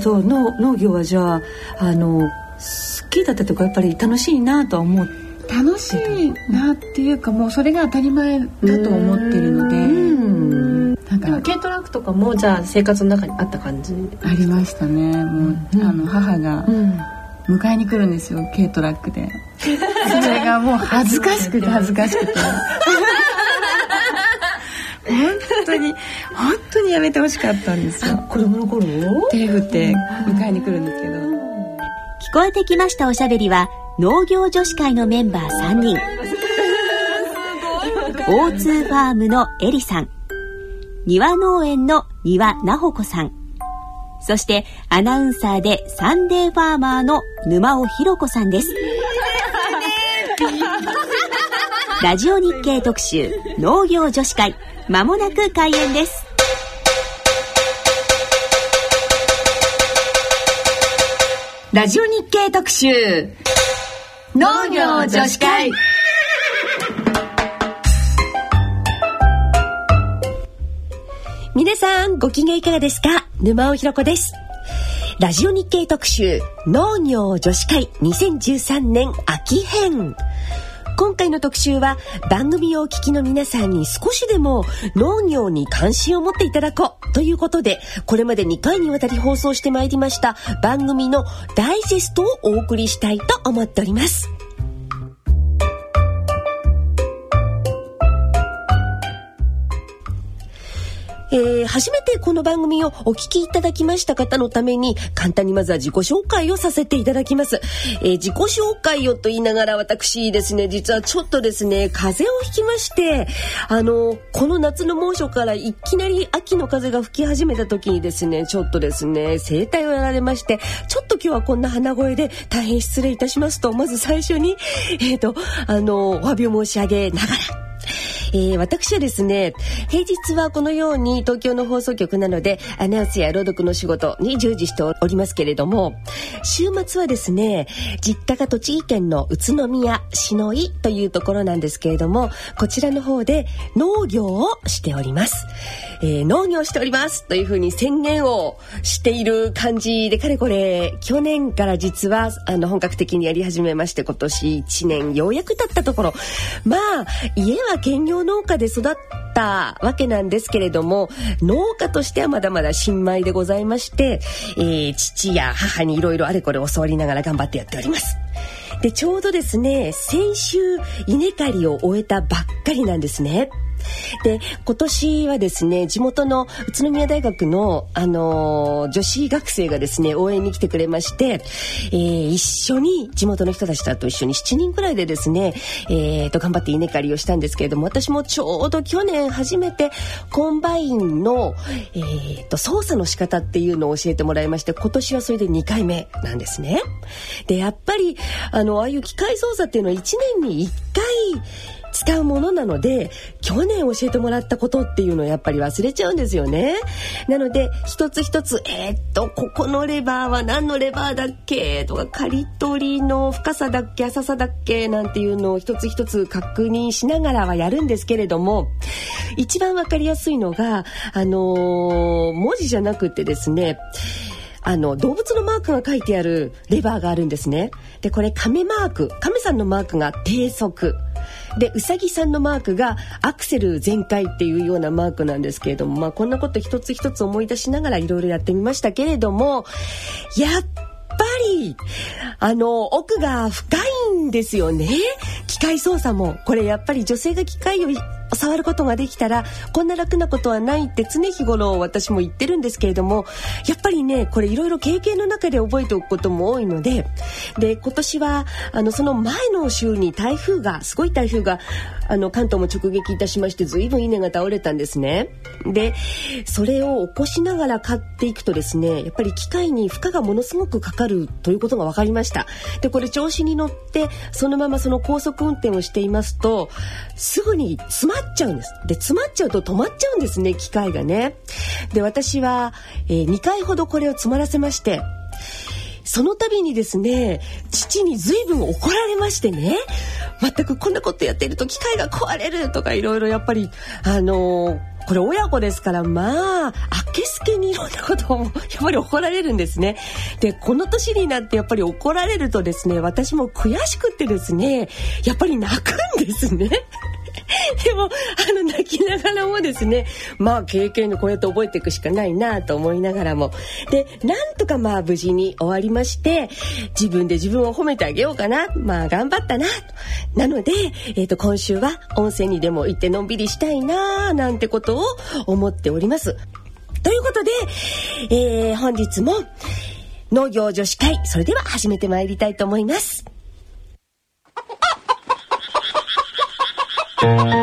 えっと農農業はじゃああの好きだったとかやっぱり楽しいなとは思って楽しいなっていうかもうそれが当たり前だと思ってるので。なんか軽トラックとかもじゃあ生活の中にあった感じ？ありましたね。もう、うん、あの母が迎えに来るんですよ軽トラックで。それがもう恥ずかしくて恥ずかしくて。本当に本当にやめてほしかったんですよ。子供の頃？手振って迎えに来るんですけど。聞こえてきましたおしゃべりは農業女子会のメンバー3人。O2 ファームのエリさん。庭農園の庭奈穂子さん。そしてアナウンサーでサンデーファーマーの沼尾ひろ子さんです。ラジオ日経特集農業女子会。まもなく開演ですラジオ日経特集。農業女子会。皆さんご機嫌いかがですか？沼尾ひろ子です。ラジオ日経特集農業女子会2013年秋編。今回の特集は番組をお聞きの皆さんに少しでも農業に関心を持っていただこうということでこれまで2回にわたり放送してまいりました番組のダイジェストをお送りしたいと思っております。えー、初めてこの番組をお聞きいただきました方のために簡単にまずは自己紹介をさせていただきます、えー、自己紹介をと言いながら私ですね実はちょっとですね風邪をひきましてあのこの夏の猛暑からいきなり秋の風が吹き始めた時にですねちょっとですね声帯をやられましてちょっと今日はこんな鼻声で大変失礼いたしますとまず最初にえっ、ー、とあのお詫びを申し上げながらえー、私はですね平日はこのように東京の放送局なのでアナウンスや朗読の仕事に従事しておりますけれども週末はですね実家が栃木県の宇都宮篠井というところなんですけれどもこちらの方で農業をしております、えー、農業しておりますというふうに宣言をしている感じでかれこれ去年から実はあの本格的にやり始めまして今年1年ようやく経ったところまあ家は兼業農家で育ったわけなんですけれども農家としてはまだまだ新米でございまして、えー、父や母にいろいろあれこれ教わりながら頑張ってやっております。でちょうどですね先週稲刈りを終えたばっかりなんですね。で今年はですね地元の宇都宮大学の、あのー、女子学生がですね応援に来てくれまして、えー、一緒に地元の人たちと一緒に7人くらいでですね、えー、と頑張って稲刈りをしたんですけれども私もちょうど去年初めてコンバインの、えー、と操作の仕方っていうのを教えてもらいまして今年はそれで2回目なんですね。でやっぱりあのああいう機械操作っていうのは1年に1回使うものなので去年教えてもらったことっていうのをやっぱり忘れちゃうんですよね。なので一つ一つえー、っとここのレバーは何のレバーだっけとか刈り取りの深さだっけ浅さだっけなんていうのを一つ一つ確認しながらはやるんですけれども一番わかりやすいのがあのー、文字じゃなくてですねあの動物のマークが書いてあるレバーがあるんですね。でこれ亀マーク亀さんのマークが低速でうさぎさんのマークがアクセル全開っていうようなマークなんですけれども、まあ、こんなこと一つ一つ思い出しながらいろいろやってみましたけれどもやっぱりあの奥が深いんですよね。機械操作も。これやっぱり女性が機械を触ることができたらこんな楽なことはないって常日頃私も言ってるんですけれどもやっぱりねこれいろいろ経験の中で覚えておくことも多いのでで今年はあのその前の週に台風がすごい台風があの関東も直撃いたしまして随分稲が倒れたんですね。でそれを起こしながら買っていくとですねやっぱり機械に負荷がものすごくかかるということが分かりました。でこれ調子に乗ってそのままその高速運転をしていますとすぐに詰まっちゃうんです。で、詰まっちゃうと止まっちゃうんですね、機械がね。で、私は、えー、2回ほどこれを詰まらせまして、その度にですね、父に随分怒られましてね、全くこんなことやってると機械が壊れるとかいろいろやっぱり、あのーこれ親子ですからまあけすけにいろんなことをやっぱり怒られるんですね。で、この年になってやっぱり怒られるとですね、私も悔しくってですね、やっぱり泣くんですね。でも、あの、泣きながらもですね、まあ、経験でこうやって覚えていくしかないなと思いながらも。で、なんとかまあ、無事に終わりまして、自分で自分を褒めてあげようかな。まあ、頑張ったな。なので、えっ、ー、と、今週は温泉にでも行ってのんびりしたいななんてことを思っております。ということで、えー、本日も、農業女子会、それでは始めてまいりたいと思います。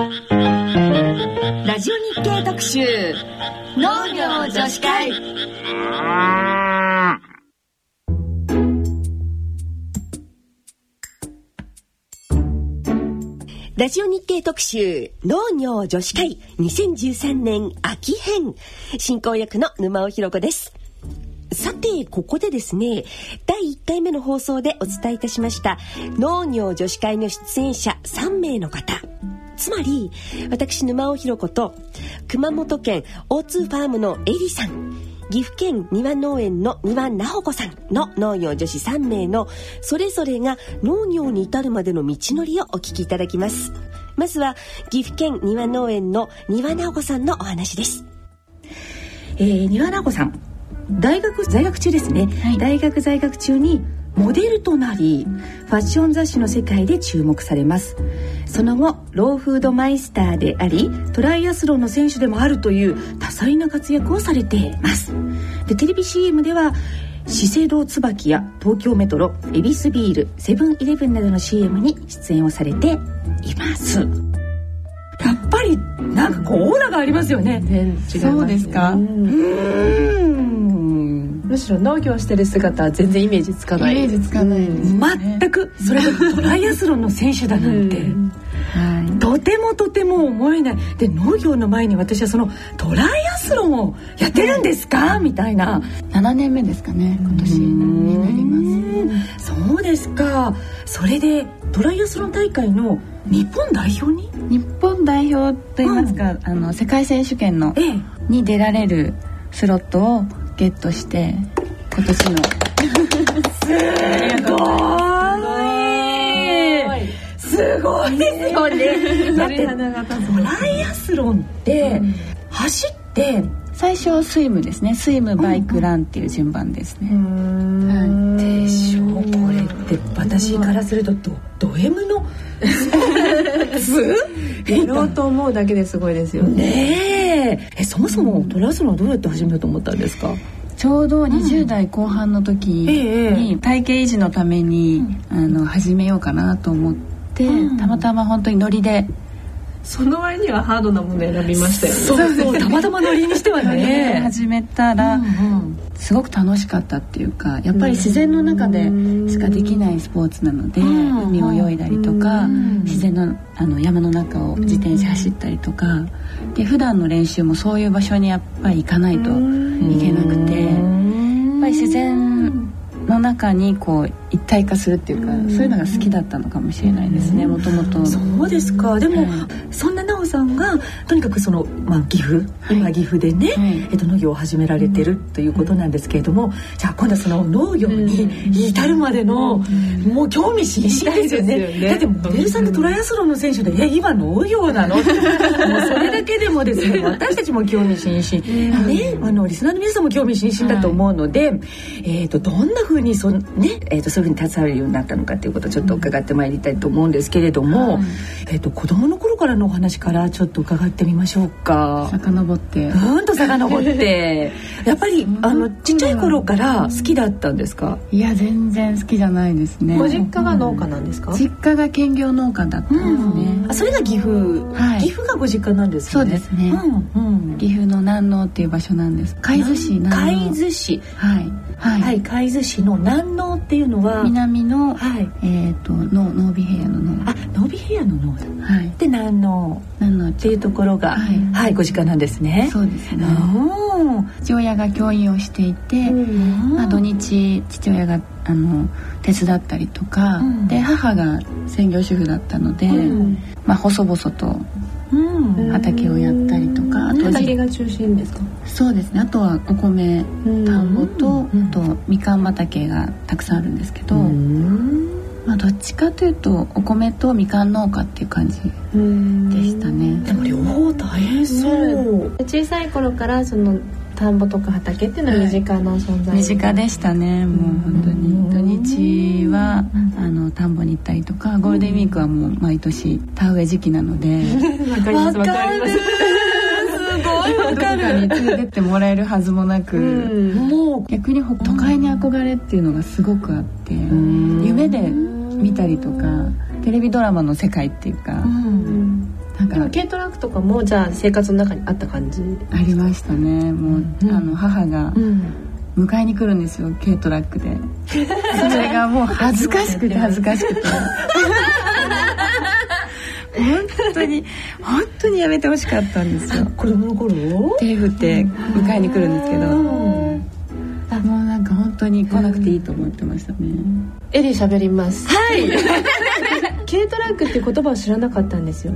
ラジオ日経特集農業女子会。ラジオ日経特集農業女子会2013年秋編。進行役の沼尾ひろ子です。さて、ここでですね、第1回目の放送でお伝えいたしました農業女子会の出演者3名の方、つまり私沼尾ひろ子と熊本県大津ファームのエリさん岐阜県庭農園の庭直穂子さんの農業女子3名のそれぞれが農業に至るまでの道のりをお聞きいただきます。まずは岐阜県庭農園の庭直子さんのお話です。えー、庭直子さん大学在学中ですね、はい、大学在学中にモデルとなりファッション雑誌の世界で注目されます。その後ローフードマイスターでありトライアスロンの選手でもあるという多彩な活躍をされています。でテレビ CM では資生堂椿や東京メトロ恵比寿ビールセブンイレブンなどの CM に出演をされています。やっぱりなんかこうオーラがありますよね。ねそうですか。うん。むしろ農業してる姿は全然イメージつかない。イメージつかないです、ね、全くそれがトライアスロンの選手だなんて、はい、とてもとても思えない。で農業の前に私はそのトライアスロンをやってるんですか、みたいな。7年目ですかね今年になります。そうですか。それでトライアスロン大会の日本代表に？日本代表といいますか、うん、あの世界選手権の、ええ、に出られるスロットをゲットして今年の。すごい。すごいですよね。だってトライアスロンって走って最初はスイムですね。スイムバイクランっていう順番ですね、はい、でしょう。これ私からするとドド M の？やろうと思うだけですごいですよね。ねえ。そもそもトライアスロンはどうやって始めようと思ったんですか？ちょうど20代後半の時に体型維持のために、あの始めようかなと思って、たまたま本当にノリでその割にはハードなもの選びましたよね。そうそうたまたまノリにしてはね。始めたら、うんうん、すごく楽しかったっていうか、やっぱり自然の中でしかできないスポーツなので、海を泳いだりとか、自然のあの山の中を自転車走ったりとか、で普段の練習もそういう場所にやっぱり行かないといけなくて、やっぱり自然の中にこう一体化するっていうか、そういうのが好きだったのかもしれないですねもともとそうですか。でも、そんな奈緒さんがとにかくその、まあ、岐阜、今岐阜でね、えっと、農業を始められてるということなんですけれども、じゃあ今度はその農業に至るまでの、もう興味津々ですよね。だってモデルさんってトライアスロンの選手で「え今農業なの? 」もうそれだけでもですね。私たちも興味津々、ね、あのリスナーの皆さんも興味津々だと思うので、えっとどんなふうにそ,、ねえっとそういうふうに携わるようになったのかということをちょっと伺ってまいりたいと思うんですけれども、えっと子供の頃からのお話からちょっと伺ってみましょうか。遡って。うんと遡って。やっぱりあのちっちゃい頃から好きだったんですか？いや全然好きじゃないですね。ご実家が農家なんですか、実家が兼業農家だったんですね、あそれが岐阜、はい、岐阜がご実家なんですね。そうですね、うん岐阜の南農っていう場所なんです。海津市海津市はいはい、はい、海津市の南農っていうのは南の、はい、えっ、ー、との濃尾平野の農あ濃尾平野の農はい、で南農南農っていうところが、はい、はい、ご実家なんですね。そうですね。父親が教員をしていて、まあ、土日父親があの手伝ったりとか、うん、で母が専業主婦だったので、うん、まあ細々と畑をやったりとか、あと畑が中心ですか？そうですね。あとはお米田んぼと、あとみかん畑がたくさんあるんですけど、まあ、どっちかというとお米とみかん農家っていう感じでしたね。でも両方大変そう、小さい頃からその田んぼとか畑っていうのは身近な存在、身近でしたね。もう本当に。土日はあの田んぼに行ったりとかゴールデンウィークはもう毎年田植え時期なのでわかりますわかります。に連れてってもらえるはずもなく、もう逆に都会に憧れっていうのがすごくあって夢で見たりとかテレビドラマの世界っていうか、なんか軽トラックとかもじゃあ生活の中にあった感じ？ありましたね。もう、うん、あの母が迎えに来るんですよ軽トラックで。それがもう恥ずかしくて 恥ずかしくて。本当に本当にやめてほしかったんですよ。子供の頃？手振って迎えに来るんですけど。もうなんか本当に来なくていいと思ってましたね、エリー喋ります。はい。軽トラックって言葉を知らなかったんですよ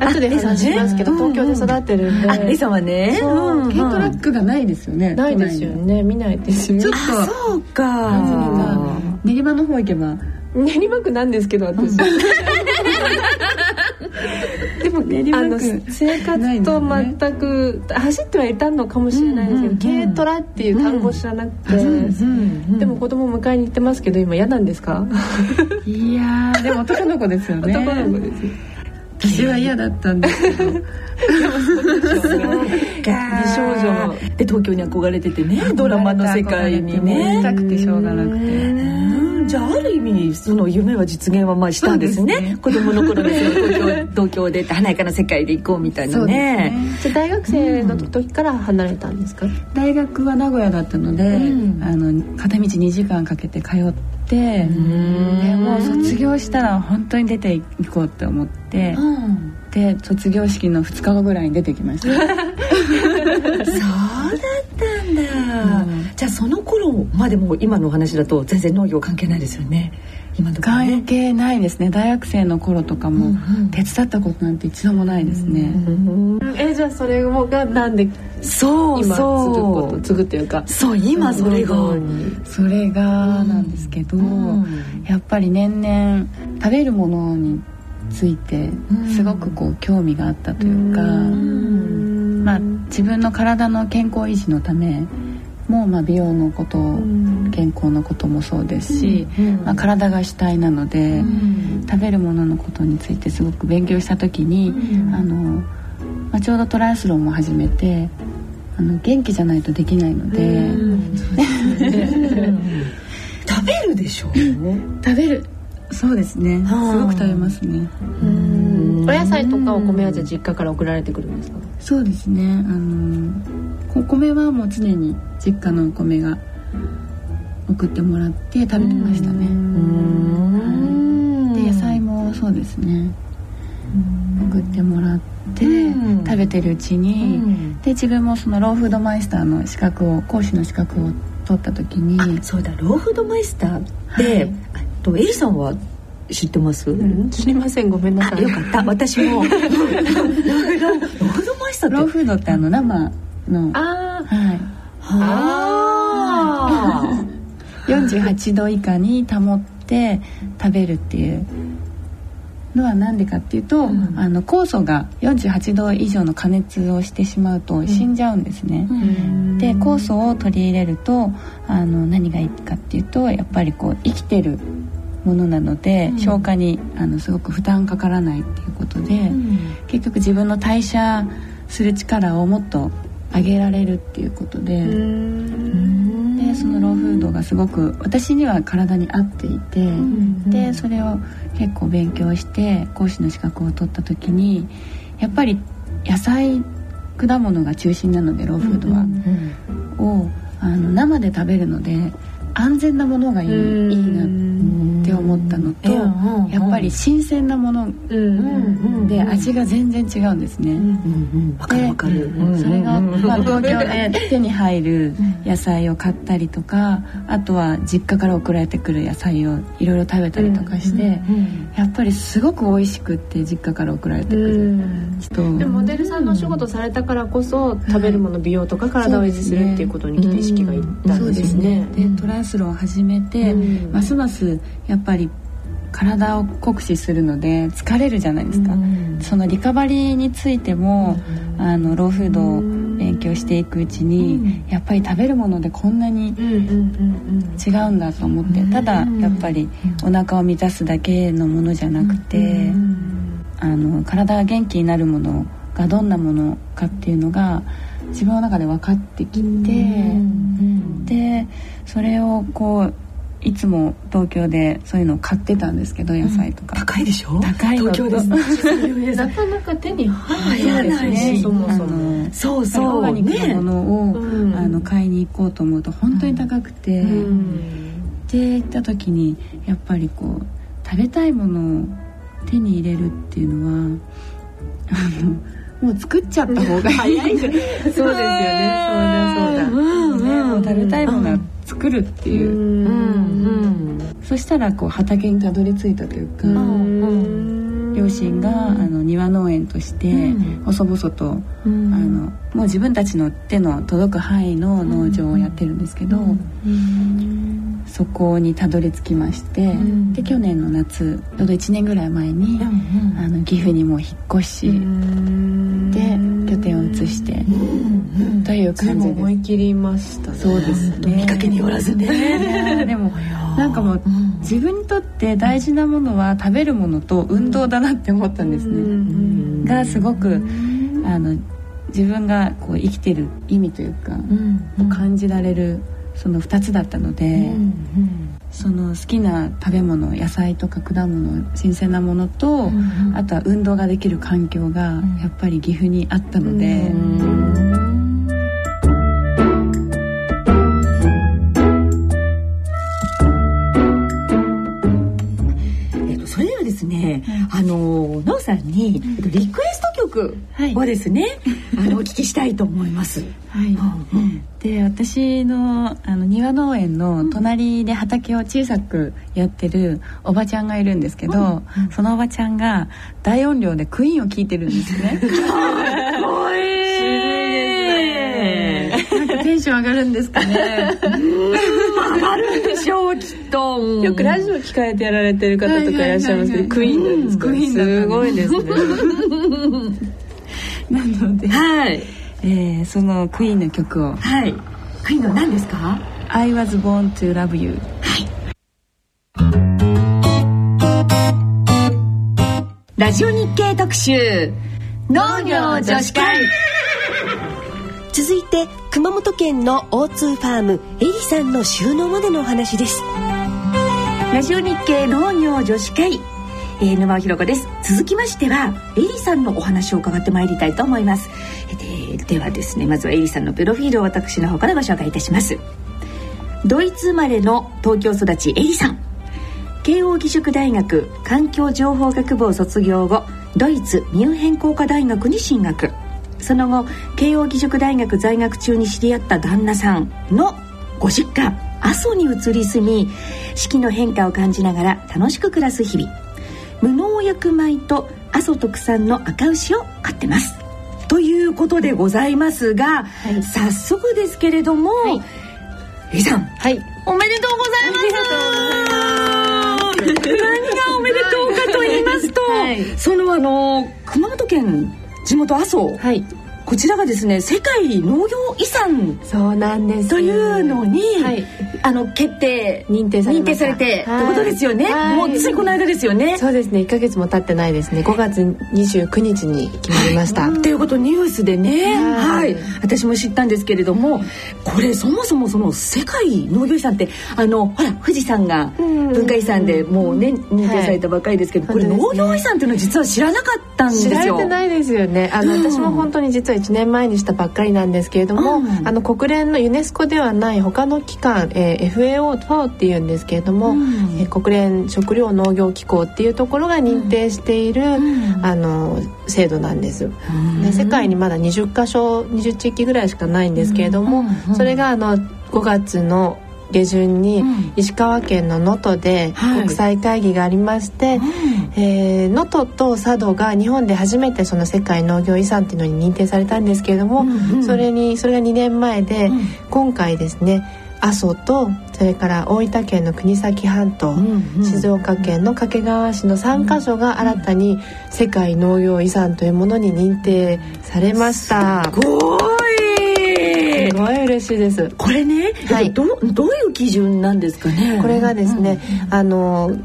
後で話します。けど、東京で育ってるんで、あリサはね。軽トラックがないですよねないですよね。見ないですよね。ちょっと。そうか。練馬の方行けば。練馬区なんですけど私。でもあの生活と全く、走ってはいたのかもしれないですけど、軽トラっていう単語知らなくて、でも子供迎えに行ってますけど今嫌なんですか？いやでも男の子ですよね。男の子です私は嫌だったんですけど。美少女で東京に憧れててねドラマの世界にね。たくてしょうがなくて。じゃあある意味その夢は実現はまあしたんですね、ね、子供の頃で東京東京で華やかな世界で行こうみたいなね。ね。じゃあ大学生の時から離れたんですか、うん、大学は名古屋だったので、うん、あの片道2時間かけて通ってでもう卒業したら本当に出ていこうって思って、うん、で卒業式の2日後ぐらいに出てきました。そうだったんだ、うん、じゃあその頃までも今のお話だと全然農業関係ないですよね今ね、関係ないですね。大学生の頃とかも手伝ったことなんて一度もないですね、うんうん、えじゃあそれがなんでそう今継ぐこと継ぐっていうか。そう今それが。それがなんですけど、うん、やっぱり年々食べるものについてすごくこう興味があったというか、まあ、自分の体の健康維持のためも、まあ、美容のこと健康のこともそうですし、まあ、体が主体なので、食べるもののことについてすごく勉強した時に、あのまあ、ちょうどトライアスロンも始めてあの元気じゃないとできないので。食べるでしょう、食べる。そうですね。すごく食べますね。お野菜とかお米はじゃ実家から送られてくるんですか？そうですね。あのお米はもう常に実家のお米が送ってもらって食べてましたね。で野菜もそうですね。送ってもらって食べてるうちにで自分もそのローフードマイスターの資格を講師の資格を取った時にそうだ。ローフードマイスターって、はい。とエリさんは知ってます、うん、知りません。ごめんなさい。よかった。私も。ローフードマイスターローフードってあの生の。ああはいああ48度以下に保って食べるっていうのは何でかっていうと、うん、あの酵素が48度以上の加熱をしてしまうと死んじゃうんですね。うん、で酵素を取り入れるとあの何がいいかっていうとやっぱりこう生きてるものなので、うん、消化にあのすごく負担かからないっていうことで、結局自分の代謝する力をもっと上げられるっていうことで。でそのローフードがすごく私には体に合っていて、でそれを結構勉強して講師の資格を取った時にやっぱり野菜果物が中心なのでローフードは、をあの生で食べるので安全なものがいいいいなって思ったのと、やっぱり新鮮なもので味が全然違うんですね。わかるわかる。それが、まあ、東京で手に入る野菜を買ったりとかあとは実家から送られてくる野菜をいろいろ食べたりとかして、やっぱりすごく美味しくって実家から送られてくる。でモデルさん。のお仕事されたからこそ食べるもの美容とか体を維持するっていうこと。に意識がいったんですね。でトライアスロンを始めて、ますますやっぱり体を酷使するので疲れるじゃないですか、うん、そのリカバリーについても、うん、あのローフードを勉強していくうちに、うん、やっぱり食べるものでこんなに違うんだと思って、ただやっぱりお腹を満たすだけのものじゃなくて、あの体が元気になるものがどんなものかっていうのが自分の中で分かってきて、でそれをこういつも東京でそういうのを買ってたんですけど野菜とか、うん、高いでしょ？高い東京です なかなか手に入らないし、ね、そもそも。そうそう。オーガニックなものを、ね、あの買いに行こうと思うと本当に高くて、うん、で行った時にやっぱりこう食べたいものを手に入れるっていうのはあのもう作っちゃった方が早い。そうですよね。そうだそうだ、うんうん、もう食べたいものは作るっていう、うんうん、そしたらこう畑にたどり着いたというか、両親があの庭農園として細々と、あのもう自分たちの手の届く範囲の農場をやってるんですけど、そこにたどり着きまして、で去年の夏ちょうど1年ぐらい前に、あの岐阜にも引っ越し、で拠点を移して、という感じで思い切りましたね。そうですね。見かけによらずね。でもなんかもう、自分にとって大事なものは食べるものと運動だなって思ったんですね、がすごくあの自分がこう生きてる意味というか、を感じられるその2つだったので、その好きな食べ物野菜とか果物新鮮なものと、うん、あとは運動ができる環境がやっぱり岐阜にあったので。ね、あのなおさんに、えっと、リクエスト曲をですね、はい、あのお聞きしたいと思います。はい、うん、で私のあの庭農園の隣で畑を小さくやってるおばちゃんがいるんですけど、うん、そのおばちゃんが大音量でクイーンを聴いてるんですね。かっこいいンション上がるんですかね。上がるんでしょうきっと。よくラジオ聞かれてやられてる方とかいらっしゃいますけど、クイーンなんですか。すごいですね。なので、はい。えー、そのクイーンの曲を。はい。クイーンの何ですか？I was born to love you はい。ラジオ日経特集。農業女子会続いて熊本県の O2 ファームエリさんの収納までのお話です。ラジオ日経農業女子会えー、沼尾ひ子です。続きましてはエリさんのお話を伺ってまいりたいと思います。でではですねまずはエリさんのプロフィールを私の方からご紹介いたします。ドイツ生まれの東京育ちエリさん。慶應義塾大学環境情報学部を卒業後ドイツミュンヘン工科大学に進学。その後慶應義塾大学在学中に知り合った旦那さんのご実家阿蘇に移り住み四季の変化を感じながら楽しく暮らす日々無農薬米と阿蘇特産の赤牛を飼ってます。ということでございますが、はい、早速ですけれども、はい、さん、はい、おめでとうございます。何がおめでとうかと言いますと、はい、そのあの熊本県地元阿蘇、はい、こちらがですね世界農業遺産そうなんです。というのに、はい、あの決定認定され認定されてってことですよね、はい、もうついこの間ですよね。そうですね。1か月も経ってないですね。5月29日に決まりました、はい、っていうことニュースでね。はい。私も知ったんですけれどもこれそもそもその世界農業遺産ってあのほら富士山が文化遺産でもうね認定されたばかりですけど、これ農業遺産っていうのは実は知らなかったんですよ。知られてないですよね。あの、私も本当に実は1年前にしたばっかりなんですけれども、も、うん、あの国連のユネスコではない他の機関、えー、FAO っていうんですけれども、うん、えー、国連食糧農業機構っていうところが認定している、うん、あの制度なんです。で世界にまだ20カ所20地域ぐらいしかないんですけれども、それがあの5月の下旬に石川県の能登で国際会議がありまして能登、と佐渡が日本で初めてその世界農業遺産っていうのに認定されたんですけれども、それにそれが2年前で、うん、今回ですね阿蘇とそれから大分県の国東半島、うんうん、静岡県の掛川市の3カ所が新たに世界農業遺産というものに認定されました。すごすごい嬉しいです。これね、はい、どどういう基準なんですかね？これがですね、うん、あの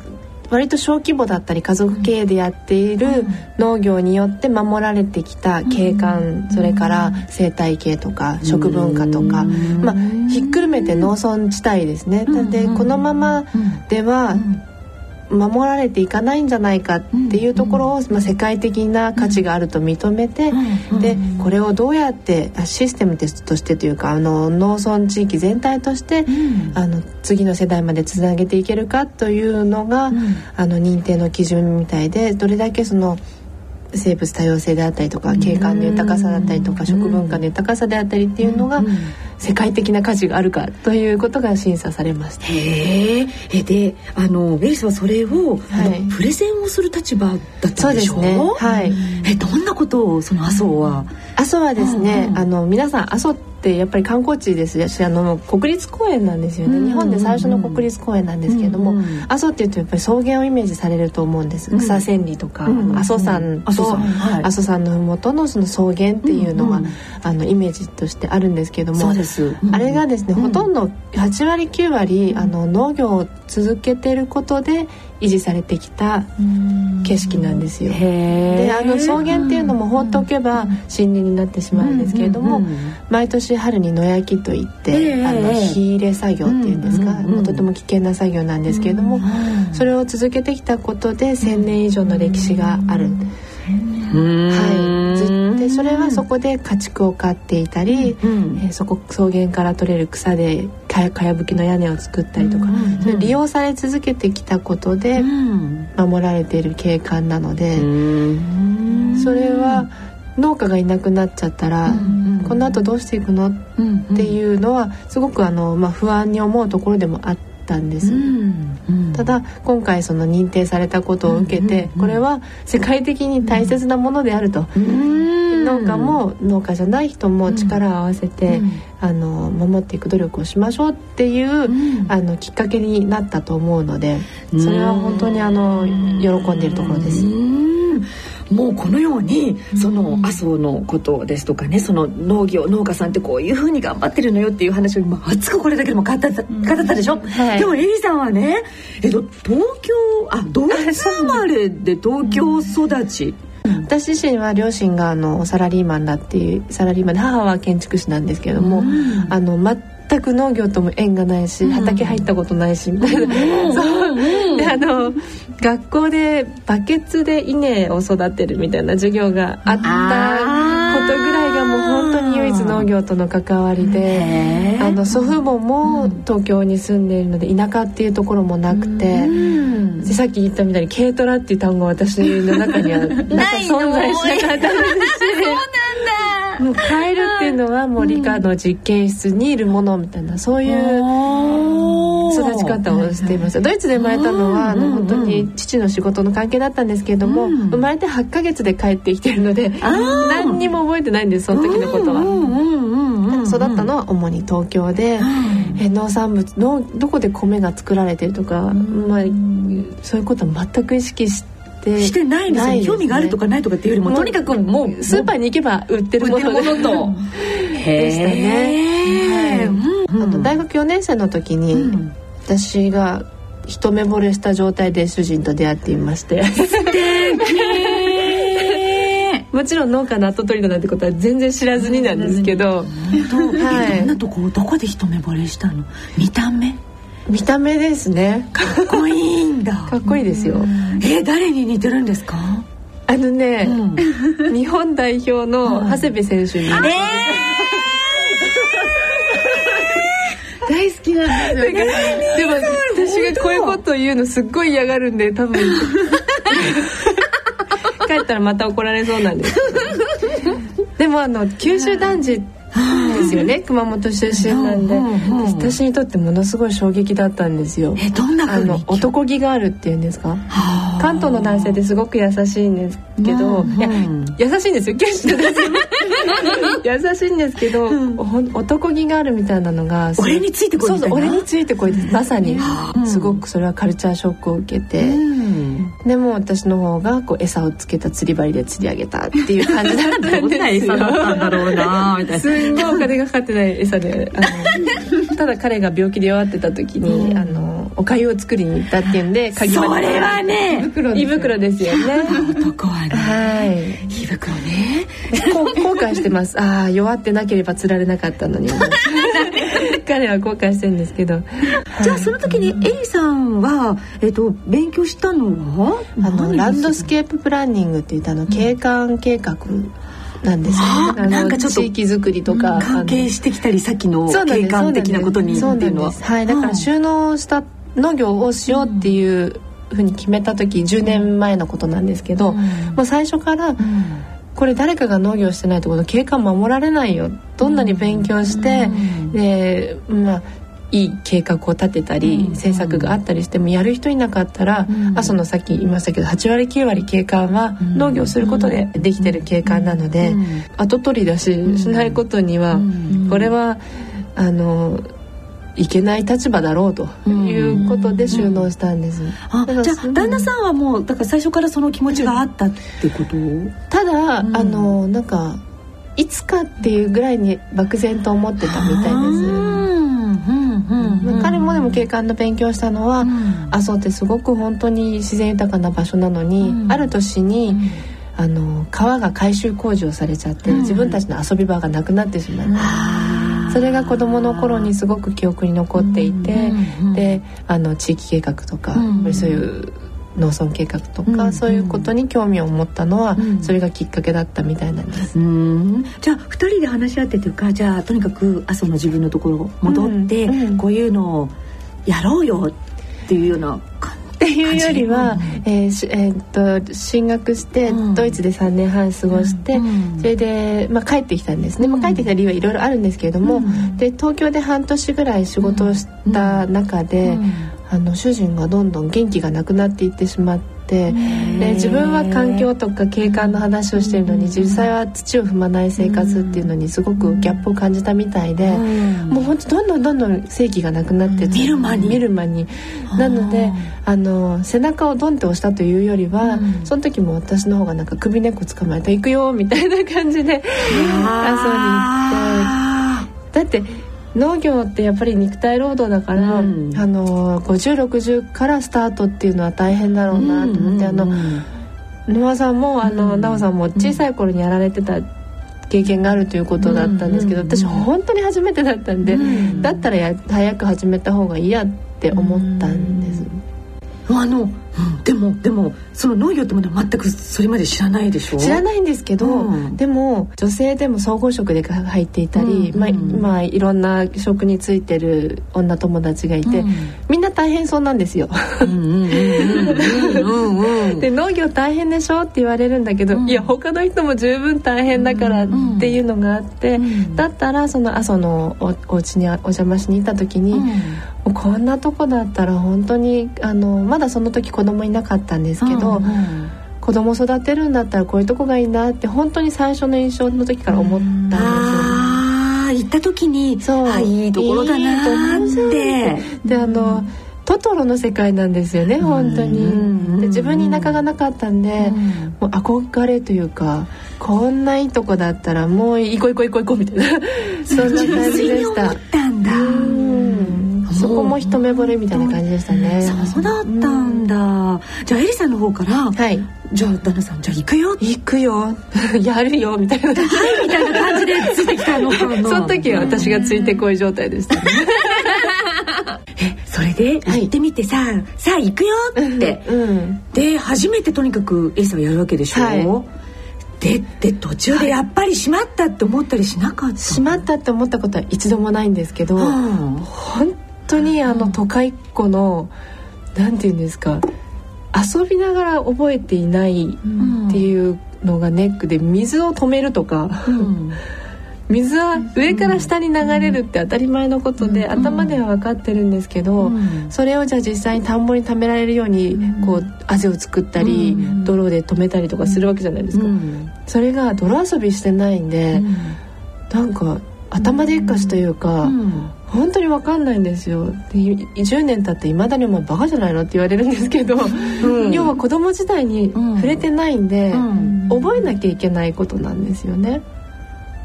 割と小規模だったり家族経営でやっている農業によって守られてきた景観それから生態系とか食文化とかまあひっくるめて農村地帯ですね。でこのままでは守られていかないんじゃないかっていうところを、まあ、世界的な価値があると認めて、でこれをどうやってシステムとしてというかあの農村地域全体として、あの次の世代までつなげていけるかというのが、あの認定の基準みたいでどれだけその。生物多様性であったりとか景観の豊かさだったりとか食文化の豊かさであったりっていうのが世界的な価値があるかということが審査されました。へえであのメリスはそれを、はい、プレゼンをする立場だったんでしょ？うそうですね。はい。えどんなことをその麻生は？麻生はですね、あの皆さん麻生ってやっぱり観光地ですしあの国立公園なんですよね、日本で最初の国立公園なんですけれども、阿蘇っていうとやっぱり草原をイメージされると思うんです、草千里とか、阿蘇山と阿蘇山の麓のその草原っていうのは、あのイメージとしてあるんですけれどもあれがですね、ほとんど8割9割あの農業を続けてることで維持されてきた景色なんですよ。であの草原っていうのも放っておけば森林になってしまうんですけれども、毎年春に野焼きといって、あの火入れ作業っていうんですか、もうとても危険な作業なんですけれども、それを続けてきたことで1,000年以上の歴史がある。はい、でそれはそこで家畜を飼っていたり、うん、えー、そこ草原から取れる草でかかやぶきの屋根を作ったりとか、うん、利用され続けてきたことで守られている景観なので、それは農家がいなくなっちゃったら、このあとどうしていくの、っていうのはすごくあの、まあ、不安に思うところでもあって。たんです、うんうん、ただ今回その認定されたことを受けて、これは世界的に大切なものであると、農家も農家じゃない人も力を合わせて、あの守っていく努力をしましょうっていう、あのきっかけになったと思うのでそれは本当にあの喜んでいるところです。もうこのようにその麻生のことですとかねその農業農家さんってこういうふうに頑張ってるのよっていう話を今熱くこれだけでも語った語ったでしょ、はい、でもエリさんはねえっと東京あドイツ生まれで東京育ち？私自身は両親があのサラリーマンだっていうサラリーマンで母は建築士なんですけども、うん、あの全く農業とも縁がないし畑入ったことないしみたいな、そう。であの学校でバケツで稲を育てるみたいな授業があったことぐらいがもう本当に唯一農業との関わりであの祖父母も東京に住んでいるので田舎っていうところもなくてでさっき言ったみたいに軽トラっていう単語は私の中には なんか存在しなかったですし。もうカエルっていうのはもう理科の実験室にいるものみたいなそういう育ち方をしていましたドイツで生まれたのはあの本当に父の仕事の関係だったんですけれども生まれて8ヶ月で帰ってきてるので何にも覚えてないんですその時のことは。育ったのは主に東京で、え農産物のどこで米が作られてるとか、まあ、そういうことは全く意識してしてしてないんですよ、ね、興味があるとかないとかっていうよりもとにかくもうスーパーに行けば売ってるものと。でしたね、はい、あと大学4年生の時に、うん、私が一目惚れした状態で主人と出会っていまして。もちろん農家の跡取りだなんてことは全然知らずになんですけど、はい、どんなとこどこで一目惚れしたの？見た目？見た目ですね。かっこいいんだ。かっこいいですよ。えー、誰に似てるんですか？あのね、うん、日本代表の長谷部選手に、えー！大好きなんですよ、ね、でも私がこういうことを言うのすっごい嫌がるんで多分。帰ったらまた怒られそうなんです。でもあの九州男児ですよね。熊本出身なんで。私にとってものすごい衝撃だったんですよ。えどんなあの男気があるっていうんですか？関東の男性ってすごく優しいんですけど、いや優しいんですよ。九州の男性優しいんですけど、男気があるみたいなのが俺についてこいそうそう俺についてこいまさに。すごくそれはカルチャーショックを受けて、でも私の方がこう餌をつけた釣り針で釣り上げたっていう感じだったん。ですよどんな餌だったんだろうなみたいなすんごいお金がかかってない餌であのただ彼が病気で弱ってた時に、うん、あのお粥を作りに行ったっていうんで鍵それはね胃袋ですよね。男はねはい。胃袋ね。後悔してます。ああ弱ってなければ釣られなかったのに。彼は後悔してるんですけど。じゃあその時にエリさんは、えっと、勉強したのは？あのランドスケーププランニングって言ったの景観計画、なんです。よ、ね、なんかちょっと地域づくりとか関係してきたりさっきの景観的なことにっていうのは。はいだから収納した農業をしようっていうふうに決めた時10年前のことなんですけど、もう最初から、これ誰かが農業してないところ景観守られないよ。どんなに勉強して、でまあいい計画を立てたり、政策があったりしてもやる人いなかったら、阿蘇のさっき言いましたけど8割9割景観は農業することでできてる景観なので、後取り出ししないことには、これはあのいけない立場だろうということで収納したんです。あじゃあ旦那さんはもうだから最初からその気持ちがあったってこと？ただ、あのなんかいつかっていうぐらいに漠然と思ってたみたいです。彼もでも景観の勉強したのは、うん、阿蘇ってすごく本当に自然豊かな場所なのに、うん、ある年に、あの川が改修工事をされちゃって、自分たちの遊び場がなくなってしまった、それが子どもの頃にすごく記憶に残っていて、であの地域計画とか、そういう農村計画とか、うんうん、そういうことに興味を持ったのは、うん、それがきっかけだったみたいなんです。じゃあ2人で話し合ってというかじゃあとにかく朝の自分のところ戻って、うんうん、こういうのをやろうよっていうようなっていうよりは、えーえー、っと進学して、ドイツで3年半過ごして、それで、まあ、帰ってきたんですね、まあ、帰ってきた理由はいろいろあるんですけれども、で東京で半年ぐらい仕事をした中で、あの主人がどんどん元気がなくなっていってしまってで自分は環境とか景観の話をしているのに実際は土を踏まない生活っていうのにすごくギャップを感じたみたいでもう本当どんどんどんどん正気がなくなって見る間に見る間に。なのであの背中をドンって押したというよりはその時も私の方がなんか首根っこ捕まえた行くよみたいな感じで遊びに行って。だって農業ってやっぱり肉体労働だから、うん、あの5060からスタートっていうのは大変だろうなと思って、あの沼さんもあの奈緒さんも小さい頃にやられてた経験があるということだったんですけど、私本当に初めてだったんで、だったらや早く始めた方がいいやって思ったんです。あの、うん、でもでもその農業ってものは全くそれまで知らないでしょ？知らないんですけど、うん、でも女性でも総合職で入っていたり、うん、まあ、まあいろんな職についてる女友達がいて、みんな大変そうなんですよ。で農業大変でしょって言われるんだけど、いや他の人も十分大変だからっていうのがあって、だったらその阿蘇のおお家にお邪魔しに行った時に、こんなとこだったら本当にあのまだその時子供いなかったんですけど、うんうん、子供育てるんだったらこういうとこがいいなって本当に最初の印象の時から思ったんですよ、あ行った時にそう。いいところだなって。であの、トトロの世界なんですよね本当に。で自分に仲がなかったんで、もう憧れというかこんないいとこだったらもう行こう行こう行こう行こうみたいな。そんな感じでした。ったんだそこも一目惚れみたいな感じでしたね。そうだったんだ、じゃあエリさんの方からはい。じゃあ旦那さんじゃあ行くよ。行くよ。やるよ。みたいなはいみたいな感じでついてきたのかな。その時は私がついてこい状態でした。ね えそれで行ってみてさ、はい、さあ行くよって、うん、で初めてとにかくエリさんはやるわけでしょ、はい。でで途中でやっぱりしまったって思ったりしなかったしまったって思ったことは一度もないんですけど、うん、本当にあの都会っ子のなんて言うんですか遊びながら覚えていないっていうのがネックで水を止めるとか、うん。水は上から下に流れるって当たり前のことで、頭では分かってるんですけど、それをじゃあ実際に田んぼに溜められるようにこう汗を作ったり、泥で止めたりとかするわけじゃないですか。それが泥遊びしてないんで、なんか頭でっかしというか、本当に分かんないんですよ。で10年経っていまだに「お前バカじゃないの?」って言われるんですけど、うん、要は子供時代に触れてないんで、うん、覚えなきゃいけないことなんですよね。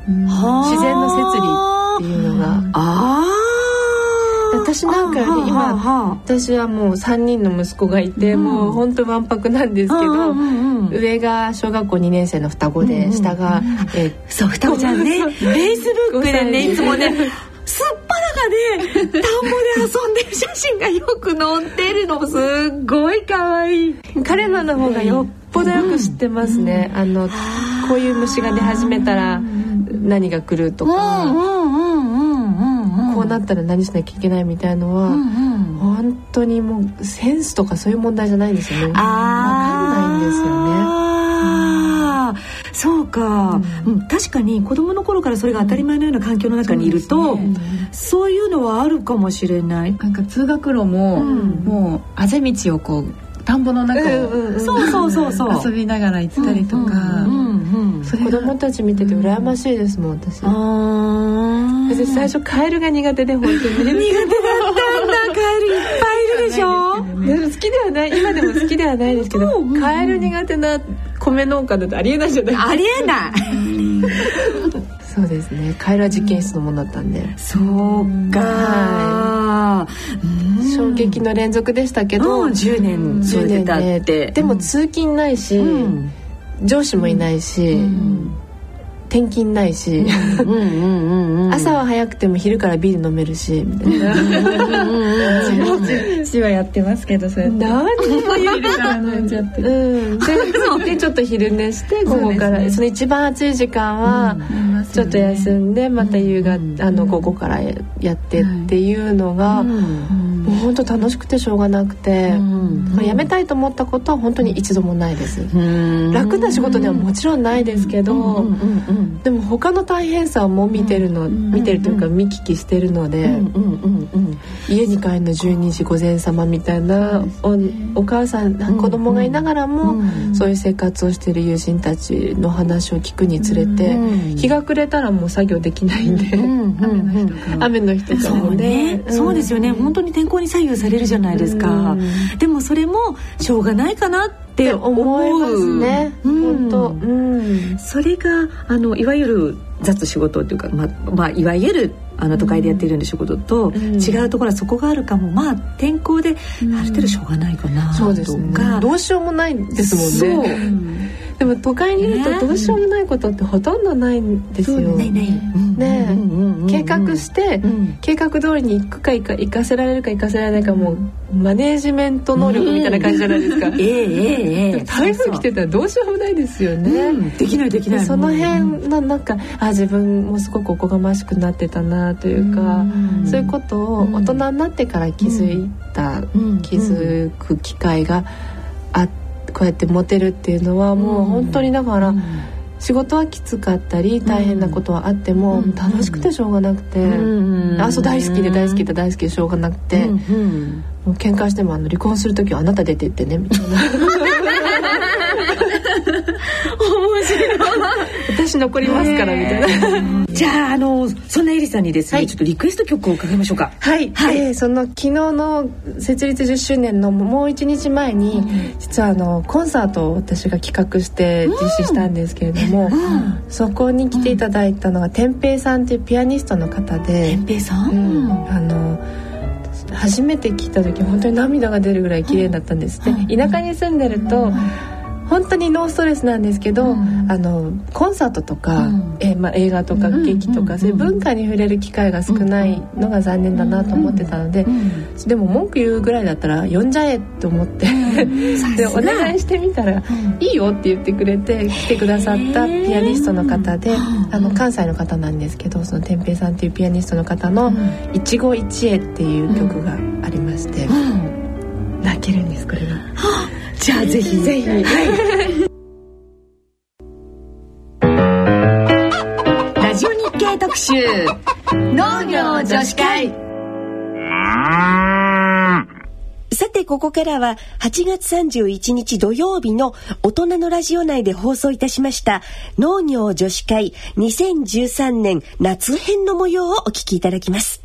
自然の摂理っていうのが。あ私なんか今私はもう3人の息子がいて、うん、もう本当わんぱくなんですけど、上が小学校2年生の双子で、下が、えー、そう双子ちゃんね。フェイスブックでねいつもねすっ ぱらかで田んぼで遊んでる写真がよく載ってるのすっごい可愛い。彼らの方がよっぽどよく知ってますね、あのこういう虫が出始めたら何が来るとか、こうなったら何しなきゃいけないみたいのは、本当にもうセンスとかそういう問題じゃないんですよね。分かんないんですよね。そうか、うん、確かに子供の頃からそれが当たり前のような環境の中にいると、そう、ね,、そういうのはあるかもしれない。なんか通学路も、もうあぜ道をこう田んぼの中を、そうそうそうそう。遊びながら行ったりとか、子供たち見てて羨ましいですもん私。私最初カエルが苦手で本当に。苦手だったんだ。カエルいっぱいいるでしょ。好きではない今でも好きではないですけどカエル苦手な米農家だとありえないじゃないありえない。そうですね。カエルは実験室のものだったんで。そうか、はい、衝撃の連続でしたけど、うん、10年10年経って。でも通勤ないし、うん。上司もいないし、うん転勤ないし朝は早くても昼からビール飲めるしみたいな。父はやってますけどそれ。何も昼から飲ん。じゃって、うん、でちょっと昼寝して午後から。そ,、の一番暑い時間はちょっと休んでまた夕方あの午後からやってっていうのが、本当楽しくてしょうがなくて、まあ、辞めたいと思ったことは本当に一度もないです。楽な仕事ではもちろんないですけど、でも他の大変さも見てるの、見てるというか見聞きしてるので、家に帰るの12時午前様みたいなおお母さん子供がいながらも、そういう生活をしてる友人たちの話を聞くにつれて、日が暮れたらもう作業できないんで、雨の日とかもね。そうですよね。本当に天候に左右されるじゃないですか、でもそれもしょうがないかなって思います。ね、本当、うん、それがあのいわゆる雑仕事っていうか、まあ、まあ、いわゆるあの都会でやっているんで仕事と違うところはそこがあるかも。まあ天候である程度しょうがないかなとか、ね、どうしようもないですもんね。でも都会にいるとどうしようもないことってほとんどないんですよ。ね。ね計画して、計画通りに行くか行か行かせられるか行かせられないかもうマネージメント能力みたいな感じじゃないですか。ええええ台風来てたらどうしようもないですよね。できないできない。その辺のなんかあ自分もすごくおこがましくなってたなというか、そういうことを大人になってから気づいた、気づく機会があって。こうやって持てるっていうのはもう本当にだから、仕事はきつかったり大変なことはあっても楽しくてしょうがなくて、あそう大好きで大好きで大好きでしょうがなくて、もう喧嘩してもあの離婚する時はあなた出てってねみたいな。面白い。私残りますからみたいな。じゃああのそんなエリさんにですね、はい、ちょっとリクエスト曲を伺いましょうか。はい、はい、えー、その昨日の設立10周年のもう一日前に、うん、実はあのコンサートを私が企画して実施したんですけれども、うん、そこに来ていただいたのが天平さんっていうピアニストの方で天平さん、うん、あの初めて聞いた時本当に涙が出るぐらい綺麗だったんです、で田舎に住んでると、本当にノーストレスなんですけど、うん、あのコンサートとか、うん、えまあ、映画とか劇とか、そういう文化に触れる機会が少ないのが残念だなと思ってたので、でも文句言うぐらいだったら呼んじゃえと思ってでお願いしてみたら「いいよ」って言ってくれて来てくださったピアニストの方であの関西の方なんですけどその天平さんっていうピアニストの方の「一期一会」っていう曲がありまして、泣けるんですこれが。じゃあぜひぜひ。はいラジオ日経特集農業女子会さて、ここからは8月31日土曜日の大人のラジオ内で放送いたしました農業女子会2013年夏編の模様をお聞きいただきます。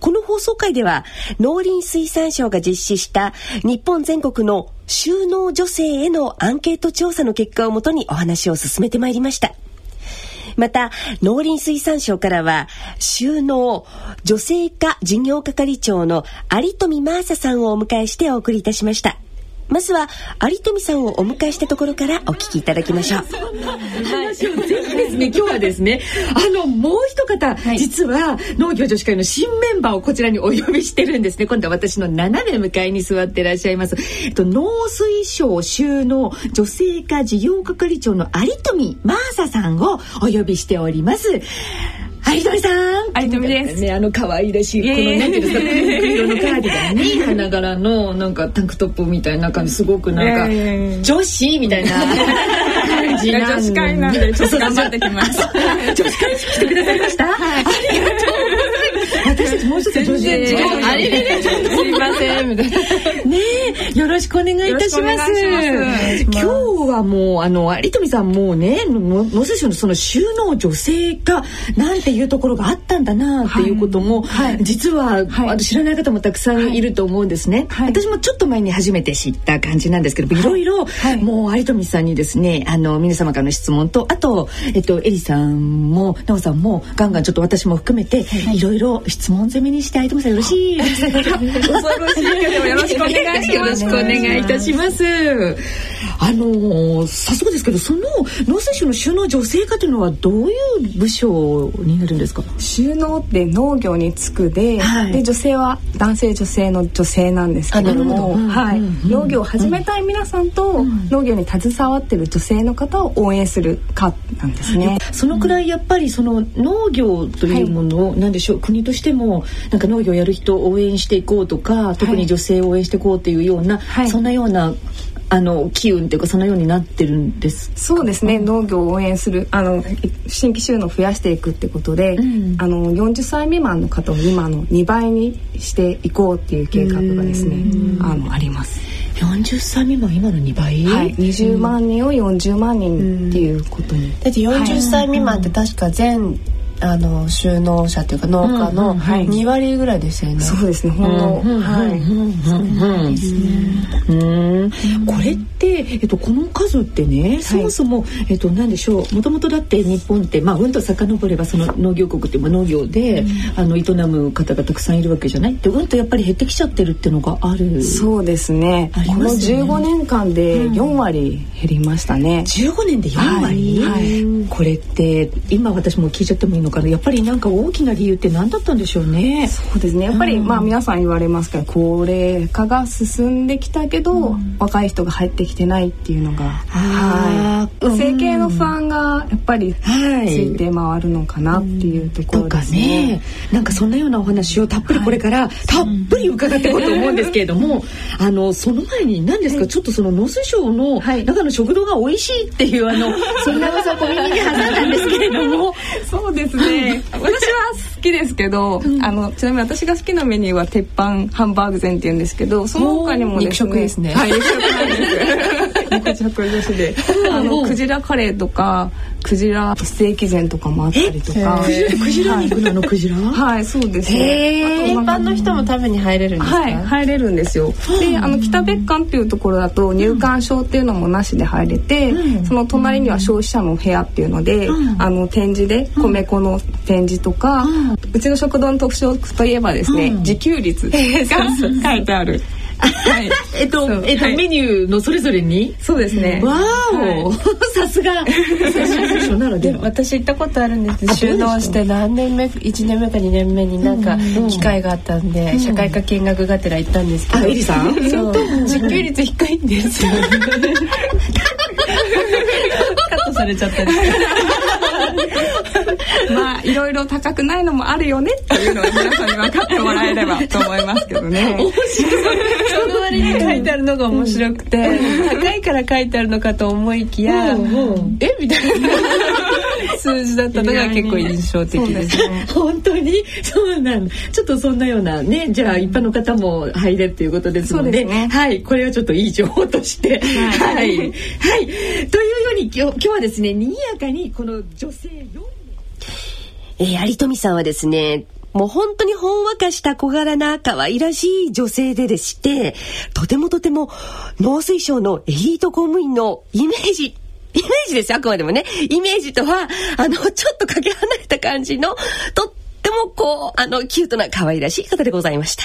この放送会では農林水産省が実施した日本全国の収納女性へのアンケート調査の結果をもとにお話を進めてまいりました。また、農林水産省からは、収納女性化事業係長の有富真麻さんをお迎えしてお送りいたしました。まずは有富さんをお迎えしたところからお聞きいただきましょう。話をぜひですね、今日はですね、あのもう一方、はい、実は農業女子会の新メンバーをこちらにお呼びしてるんですね。今度は私の斜め向かいに座ってらっしゃいます。えっと農水省収納女性化事業係長の有富真麻さんをお呼びしております。有富さん。有富です。ねあの可愛らしいこのなんていうんですかピンク色のカーディガンに花柄のなんかタンクトップみたいな感じすごくなんか女子みたいな感じなんで女子会な。んでちょっと頑張ってきます。女子会に来てくださいました、はい、ありがとうございます私たちもうちょっと女子違うあれすいません。みたいなねよろしくお願いいたします。今日はもうあの有富さんもうね野瀬市のその収納女性化なんていうところがあったんだなっていうことも、はい。はい、実は、はい、知らない方もたくさんいると思うんですね、私もちょっと前に初めて知った感じなんですけどい。ろいろ、もう有富さんにですねあの皆様からの質問とあと、えっと、エリさんも奈緒さんもガンガンちょっと私も含めて、いろいろ質問攻めにして有富さんよろしい。恐ろしい。けどよろしくお願いします。よろしくお願いいたします。あの早速ですけどその農水省の収納女性化というのはどういう部署になるんですか？収納って農業につくではい、で女性は男性女性の女性なんですけれど。も、はい、農業を始めたい皆さんと、うん、農業に携わってる女性の方を応援するかなんですね。そのくらいやっぱりその農業というものを、はい、なんでしょう国としてもなんか農業をやる人を応援していこうとか特に女性を応援していこうというような、はい、そんなようなあの機運っていうかそのようになってるんですそうですね。農業を応援するあの新規収納を増やしていくってことで、うん、あの40歳未満の方を今の2倍にしていこうっていう計画がですねあのあります。40歳未満今の2倍、はい、20万人を40万人っていうことに、だって40歳未満って確か全あの収納者というか農家の2割ぐらいですよね。そうですね。ほんの、はい。これって、えっと、この数ってね、そもそも、えっと、なんでしょう。もともとだって日本って、まあ、うんと遡れば、その農業国って、まあ、農業で、あの、営む方がたくさんいるわけじゃない。で、うんとやっぱり減ってきちゃってるっていうのがある。そうですね。この15年間で4割減りましたね。15年で4割？はい。これって、今私も聞いちゃってもいいのからやっぱりなんか大きな理由って何だったんでしょうね。そうですね。やっぱり、うん、まあ皆さん言われますから高齢化が進んできたけど、うん、若い人が入ってきてないっていうのが、はい、整形の不安がやっぱりついて回るのかなっていうところですね。ね。なんかそんなようなお話をたっぷりこれから、たっぷり伺っていこうと思うんですけれども、あのその前に何ですか、はい、ちょっとその農水省の中の食堂が美味しいっていうあのそんな噂小耳に挟んだんですけれども。そうですね。私は好きですけど、うん、あのちなみに私が好きなメニューは鉄板ハンバーグ膳っていうんですけどその他にもですね肉食ですね。はい肉食なんです。肉食女子で。あのクジラカレーとかクジラステーキ膳とかもあったりとか。クジラ肉なのクジラ？はいそうです。ね一般の人も食べに入れるんですか？はい入れるんですよ。であの北別館っていうところだと入館証っていうのもなしで入れて、その隣には消費者の部屋っていうので、あの展示で米粉の展示とか、うちの食堂の特徴といえばですね、自給率が書いてある。はい、えっと、えっと、メニューのそれぞれに？そうですね。わお、さすが。私行ったことあるんです。収納して何年目1年目か2年目になんか機会があったんで、社会科見学がてら行ったんですけど、エリさん？そう。実給率低いんですよ。カットされちゃったり まあいろいろ高くないのもあるよねっていうのは皆さんに分かってもらえればと思いますけどね。その割に書いてあるのが面白くて、高いから書いてあるのかと思いきや、え？みたいな。数字だったのが結構印象的ですね。本当にそうなんちょっとそんなようなねじゃあ一般の方も入れるということですので、ね、はい。これはちょっといい情報として。はい、はい、はい、というように今日今日はですね賑やかにこの女性4えー、有富さんはですね、もう本当にほんわかした小柄な可愛らしい女性ででして、とてもとても農水省のエリート公務員のイメージ、イメージですあくまでもね。イメージとは、あの、ちょっとかけ離れた感じの、とってもこう、あの、キュートな可愛らしい方でございました。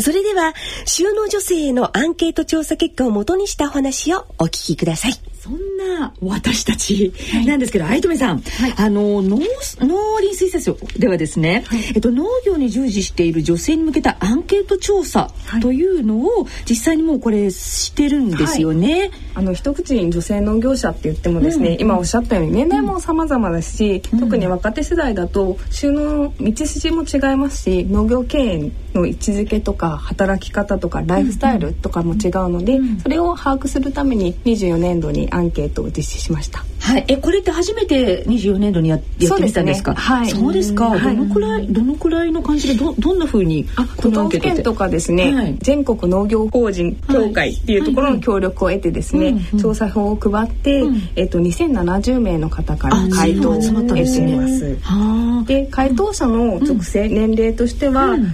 それでは、収納女性へのアンケート調査結果をもとにしたお話をお聞きください。そんな私たちなんですけど、相留さん、はい、あの農農林水産省ではですね、はい、えっと農業に従事している女性に向けたアンケート調査というのを実際にもうこれしてるんですよね。はい、あの一口に女性農業者って言ってもですね、うん、今おっしゃったように年代も様々だし、うん、特に若手世代だと収納道筋も違いますし、農業経営の位置づけとか働き方とかライフスタイルとかも違うので、それを把握するために24年度にアンケートを実施しました。はい、えこれって初めて24年度にややってみたんですか？すね、はい。そうですか。どのくらいどのくらいの感じでどどんな風にあ都道府県とかですね、はい、全国農業法人協会っていうところの協力を得てですね、調査票を配って、うん、えっと2070名の方から回答を得ています。で回答者の属性、年齢としては、うん、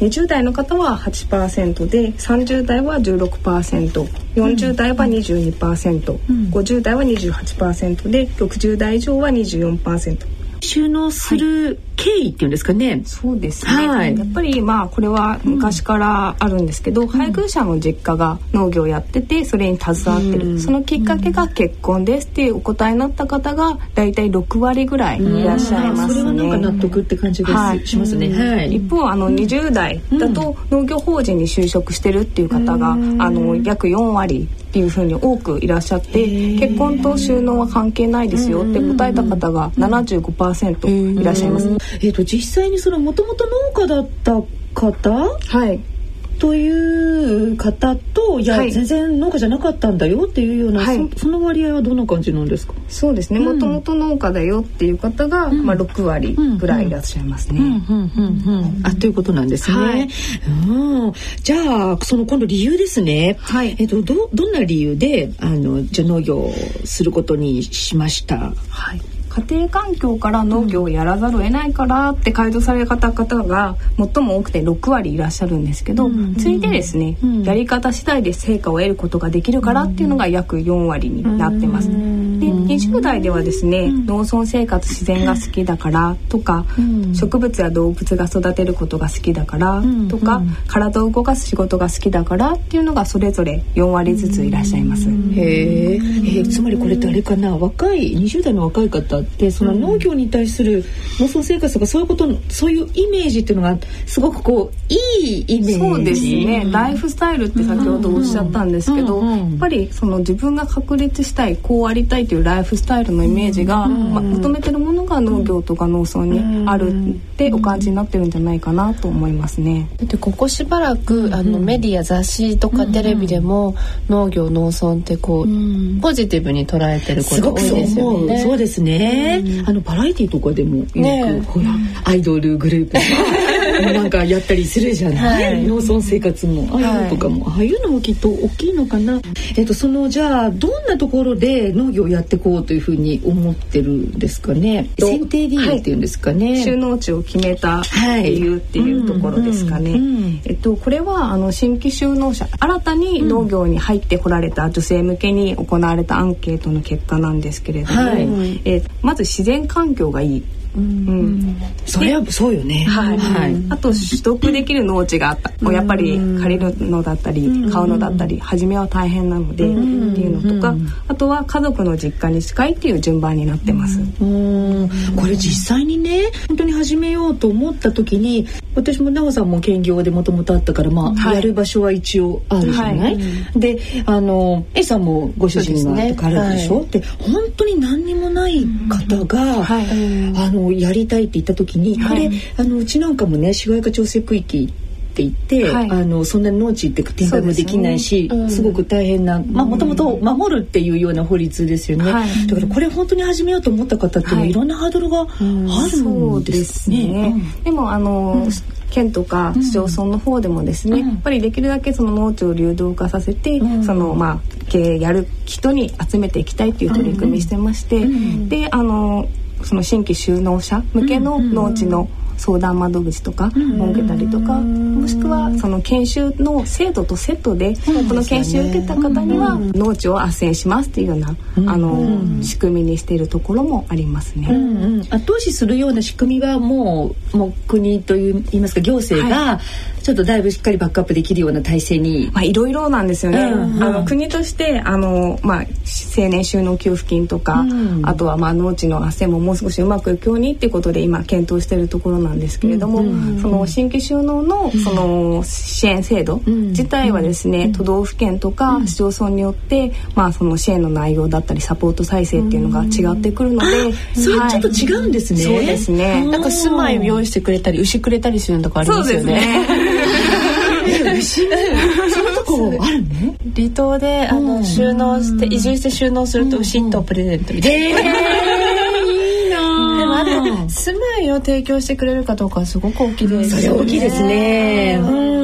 20代の方は8%で30代は 16%40 代は22%、うん、50代は28%で60代以上は24%。収納する経緯っていうんですかね、はい、そうですね、はい、やっぱりまあこれは昔からあるんですけど、うん、配偶者の実家が農業をやっててそれに携わってる、うん、そのきっかけが結婚ですっていうお答えになった方が大体6割ぐらいいらっしゃいますね、それはなんか納得って感じです、はい、しますね、はい、一方あの20代だと農業法人に就職してるっていう方が、あの約4割っていうふうに多くいらっしゃって結婚と収納は関係ないですよって答えた方が75%いらっしゃいます。えっ、ー、と実際にそのもともと農家だった方？はいという方といや、はい、全然農家じゃなかったんだよっていうような、はい、そその割合はどんな感じなんですか？そうですね。もともと農家だよっていう方が、うん、まあ、6割ぐらいいらっしゃいますね。あということなんですね。はい、うん。じゃあその今度理由ですね。はい、えっとどどんな理由であのじゃ農業をすることにしました？はい家庭環境から農業をやらざるを得ないからって回答された方が最も多くて6割いらっしゃるんですけど、うん、ついでですね、うん、やり方次第で成果を得ることができるからっていうのが約4割になってます。で20代ではですね、農村生活自然が好きだからとか、植物や動物が育てることが好きだからとか、体を動かす仕事が好きだからっていうのがそれぞれ4割ずついらっしゃいます。へえつまりこれってあれかな？若い20代の若い方ってその農業に対する農村生活とかそういうことそういうイメージっていうのがすごくこういいイメージ。そうですね、ライフスタイルって先ほどおっしゃったんですけど、やっぱりその自分が確立したいこうありたいというライフスタイルのイメージが、まあ、求めてるものが農業とか農村にあるってお感じになってるんじゃないかなと思いますね。だってここしばらく、あのメディア雑誌とかテレビでも、農業農村ってこう、ポジティブに捉えてること多いですよね。そうですね。あのバラエティーとかでもよく、ね、ほらアイドルグループ なんかやったりするじゃない、はい、農村生活も。ああいうのとかも、はい、ああいうのもきっと大きいのかな。えっとそのじゃあどんなところで農業をやっていこうというふうに思ってるんですかね。選定理由っていうんですかね。はい、収納地を決めた理由っていうところですかね。うんうん、えっとこれはあの新規収納者新たに農業に入ってこられた女性向けに行われたアンケートの結果なんですけれども、はい、えまず自然環境がいいうん、それはそうよね。はい。はい。あと取得できる農地があった。もうやっぱり借りるのだったり買うのだったり初めは大変なのでっていうのとか、あとは家族の実家に近いっていう順番になってます。これ実際にね本当に始めようと思った時に私も奈緒さんも兼業でもともとあったからまあ、はい、やる場所は一応あるじゃない？はい、であの A さんもご主人がとかあるでしょ？で、ねはい、本当に何にもない方が、あのやりたいって言った時に、これあのうちなんかもね市街化調整区域って言って、はい、あのそんなに農地って展開もできないしす、ね。うん、すごく大変なまあもともと守るっていうような法律ですよね、はい、だからこれ本当に始めようと思った方っていうのは、い、ろんなハードルがあるんですね。うん、でもあの、県とか市町村の方でもですね、やっぱりできるだけその農地を流動化させて、そのまあ経営やる人に集めていきたいっていう取り組みしてまして、であのその新規就農者向けの農地の、相談窓口とか設けたりとかもしくはその研修の制度とセットでこの研修を受けた方には農地を斡旋しますっていうようなあの仕組みにしているところもありますね。後押しするような仕組みはもうもう国といいますか行政がちょっとだいぶしっかりバックアップできるような体制に、まあいろいろなんですよね。うん。うん、あの国としてあのまあ青年収納給付金とか、うん、あとはまあ農地の斡旋ももう少しうまくいくようにっていうことで今検討しているところなんですけれども、うんうん、その新規収納のその支援制度自体はですね、都道府県とか市町村によってまあその支援の内容だったりサポート再生っていうのが違ってくるので、それちょっと違うんですね。そうですね。なんか住まいを用意してくれたり牛くれたりするのとかありますよね。その とこあるね。離島であの収納して移住して収納すると牛とプレゼントみたいな。住まいを提供してくれるかどうかはすごく大きいです、ね。それ大きいですね。うん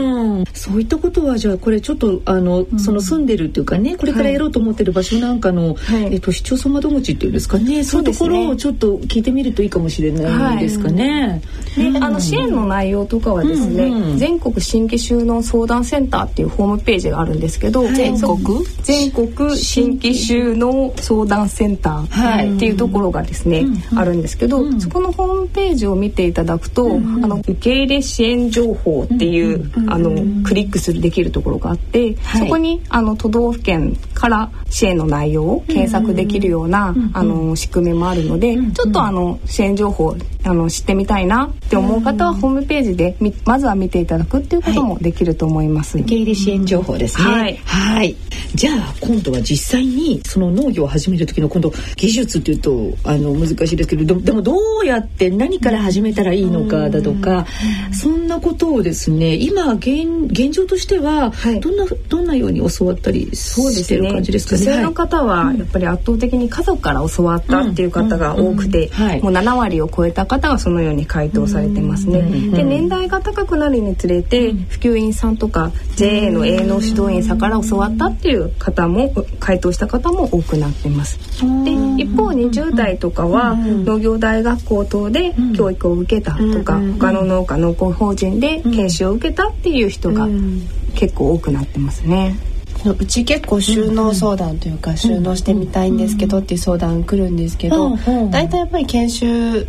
そういったことはじゃあこれちょっとあの、うん、その住んでるっていうかねこれからやろうと思ってる場所なんかの、はい、えっと市町村窓口っていうんですかね。そういうところをちょっと聞いてみるといいかもしれないですかね。はい、であの支援の内容とかはですね、うんうん、全国新規就農相談センターっていうホームページがあるんですけど、全国全国新規就農相談センターっていうところがですね、あるんですけど、そこのホームページを見ていただくと、あの受け入れ支援情報っていう、あのクリックするできるところがあって、はい、そこにあの都道府県から支援の内容を検索できるような、あの仕組みもあるので、ちょっとあの支援情報あの知ってみたいなって思う方はホームページでまずは見ていただくっていうこともできると思います。受け入れ支援情報ですね。はい。はい。じゃあ今度は実際にその農業を始める時の今度技術っていうとあの難しいですけどでもどうやって何から始めたらいいのかだとか、そんなことをですね今現現状としては、どんなどんなように教わったりしてる感じですかね？女性の方はやっぱり圧倒的に家族から教わったっていう方が多くて、もう7割を超えた方がそのように回答されてますね。で年代が高くなるにつれて普及員さんとか JA の営農指導員さんから教わったっていう方も回答した方も多くなってます。で一方20代とかは農業大学校等で教育を受けたとか他の農家農耕法人で研修を受けたっていう人が結構多くなってますね。うち結構収納相談というか収納してみたいんですけどっていう相談来るんですけど大体やっぱり研修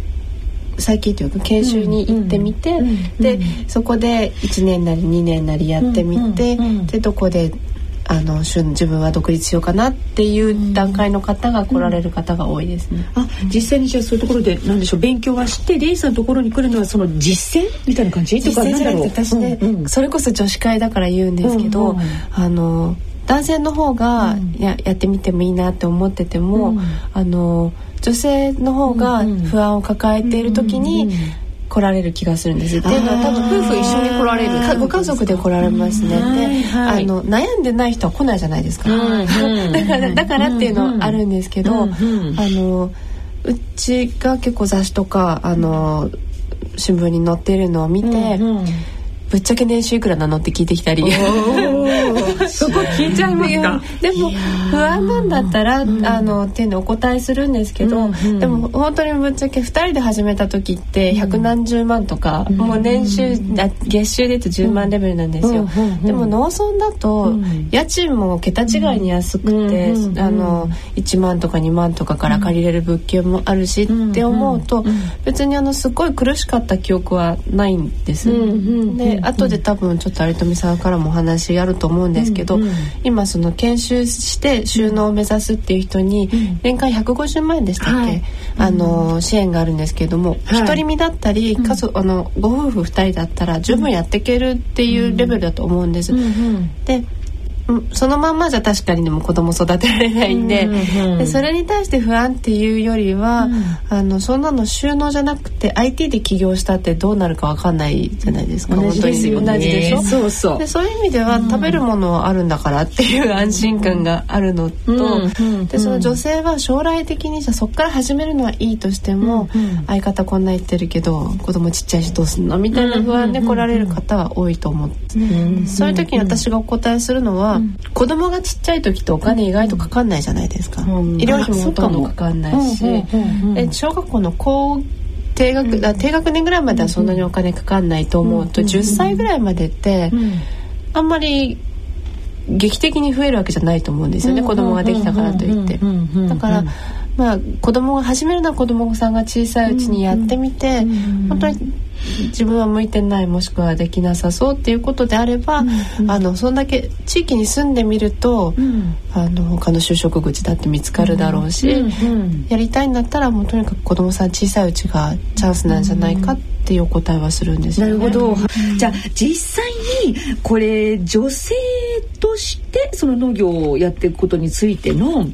最近というか研修に行ってみてでそこで1年なり2年なりやってみてでどこであの自分は独立しようかなっていう段階の方が来られる方が多いですね。あ実際にじゃあそういうところで何でしょう勉強はしてレイさんのところに来るのはその実践みたいな感じ？とかなんだろう？私ね、うんうん、それこそ女子会だから言うんですけど、うんうん、あの男性の方がや,、やってみてもいいなって思ってても、うん、あの女性の方が不安を抱えている時に、来られる気がするんです。っていうのは多分夫婦一緒に来られるご家族で来られますね。で、あの悩んでない人は来ないじゃないですか。だからだからっていうのはあるんですけど、あのうちが結構雑誌とかあの新聞に載ってるのを見て。ぶっちゃけ年収いくらなのって聞いてきたり。そこ聞いちゃいますか？でも不安なんだったら、うん、あのっていうのお答えするんですけど、うんうん、でも本当にぶっちゃけ2人で始めた時って百何十万とか、うん、もう年収月収で言うと10万レベルなんですよ、でも農村だと家賃も桁違いに安くて、あの1万とか2万とかから借りれる物件もあるしって思うと別にあのすごい苦しかった記憶はないんです。で後で多分ちょっと有富さんからもお話あると思うんですけど、うんうん、今その研修して収納を目指すっていう人に年間150万円でしたっけ、はい、あの支援があるんですけども、はい、独り身だったり家族、あのご夫婦2人だったら十分やっていけるっていうレベルだと思うんです。でそのまんまじゃ確かにでも子供育てられないんでうんうんうん、でそれに対して不安っていうよりは、うん、あのそんなの収納じゃなくて IT で起業したってどうなるか分かんないじゃないですか同じですよ、ね、同じでしょ？そうそう。でそういう意味では、うん、食べるものはあるんだからっていう安心感があるのと、うん、でその女性は将来的にじゃそこから始めるのはいいとしても、相方こんな言ってるけど子供ちっちゃいしどうすんの？みたいな不安で来られる方は多いと思って、そういう時に私がお答えするのは、子供がちっちゃい時ってお金意外とかかんないじゃないですか、うん、医療費もほとんどかかんないし、で小学校の高低学低学年ぐらいまではそんなにお金かかんないと思うと、うん、10歳ぐらいまでって、あんまり劇的に増えるわけじゃないと思うんですよね、子供ができたからといって。だからまあ子供が始めるのは子供さんが小さいうちにやってみて、本当に自分は向いてないもしくはできなさそうっていうことであれば、うんうん、あのそんだけ地域に住んでみると、うん、あの他の就職口だって見つかるだろうし、うんうん、やりたいんだったらもうとにかく子供さん小さいうちがチャンスなんじゃないかっていうお答えはするんですよ、ね、なるほど、じゃあ実際にこれ女性としてその農業をやっていくことについての、はい、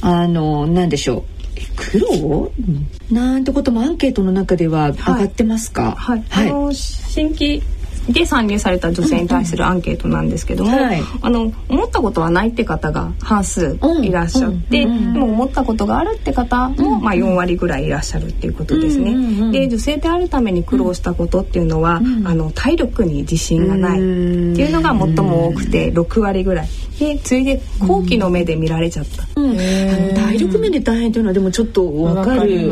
あの何でしょう。苦労、うん、なんてこともアンケートの中では上がってますか、はい、はい、あの新規で参入された女性に対するアンケートなんですけども、うんはい、あの思ったことはないって方が半数いらっしゃって、うん、でも思ったことがあるって方も、まあ、4割ぐらいいらっしゃるっていうことですね。で女性であるために苦労したことっていうのは、あの体力に自信がないっていうのが最も多くて6割ぐらい。で次いで後期の目で見られちゃった、うん、体力面で大変というのはでもちょっとわかる。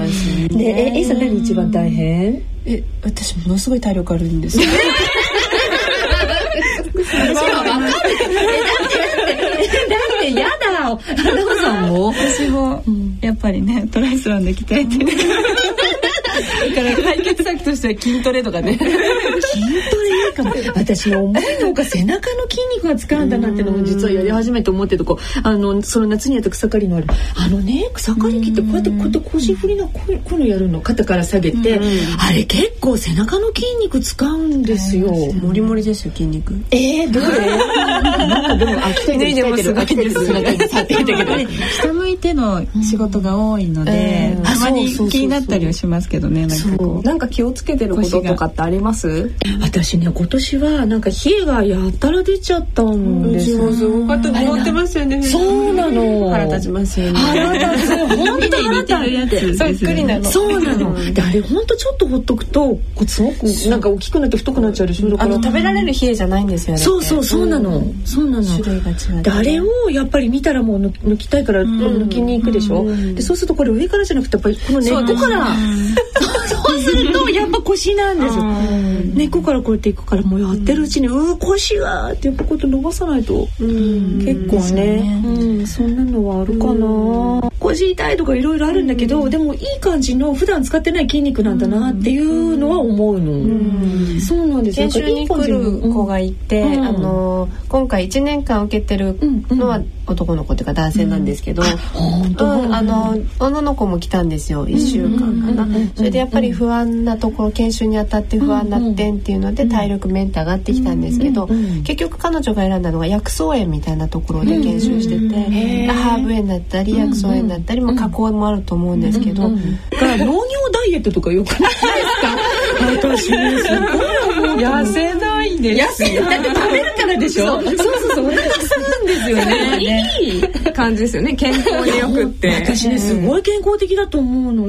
ね。え、えさん何一番大変？え、私ものすごい体力あるんです。だ ってやだ花子さんも私も、やっぱりねトライスロンで鍛えてだから解決策としては筋トレとかね筋トレいいかも私思いのほか背中の筋肉が使うんだなってのも実はやり始めて思ってるとこあのその夏にやった草刈りのある。あのね草刈り機ってこうやってこうやって腰振りなこういうのやるの？肩から下げて、あれ結構背中の筋肉使うんですよ。もりもりですよ筋肉。えー、どれ？なんかでもあ鍛えてる。鍛えてる 下向いての仕事が多いので、たまに気になったりはしますけどねなんかこう。なんか気をつけてることとかってあります？私ね今年はなんか冷えがやったら出ちゃったんです。よすごかった思ってますよね。そうなの。腹立ちますよね。腹立つ。本当腹立つ そっくりなの。そうなの。であれ本当ちょっとほっとくとすごくなんか大きくなって太くなっちゃうでしょあの食べられる冷えじゃないんですよね。そうそうそうなの。そうなの。種類が違うあれをやっぱり見たらもう抜きたいから抜きに行くでしょ。でそうするとこれ上からじゃなくてやっぱりこの根っこから そうするとやっぱ腰なんですよ。根っこからこうやっていくからもうやってるうちにうー腰がってやっぱこうやって伸ばさないと結構ね。うんそんなのはあるかな。腰痛いとかいろいろあるんだけどでもいい感じの普段使ってない筋肉なんだなっていうのは思うの。そうなんです研修に来る子がいてあの今回1年間受けてるのは男の子というか男性なんですけどあの女の子も来たんですよ1週間かな。それでやっぱり不安なところ研修にあたって不安な点っていうので体力メンテ上がってきたんですけど結局彼女が選んだのが薬草園みたいなところで研修しててハーブ園だったり薬草園だったりも加工もあると思うんですけど農業ダイエットとかよくないですか？私ねすごい痩せないです痩せだって食べるからでしょ？そうそうそうお腹するんですよね。いい感じですよね。健康によくって。私ねすごい健康的だと思うの。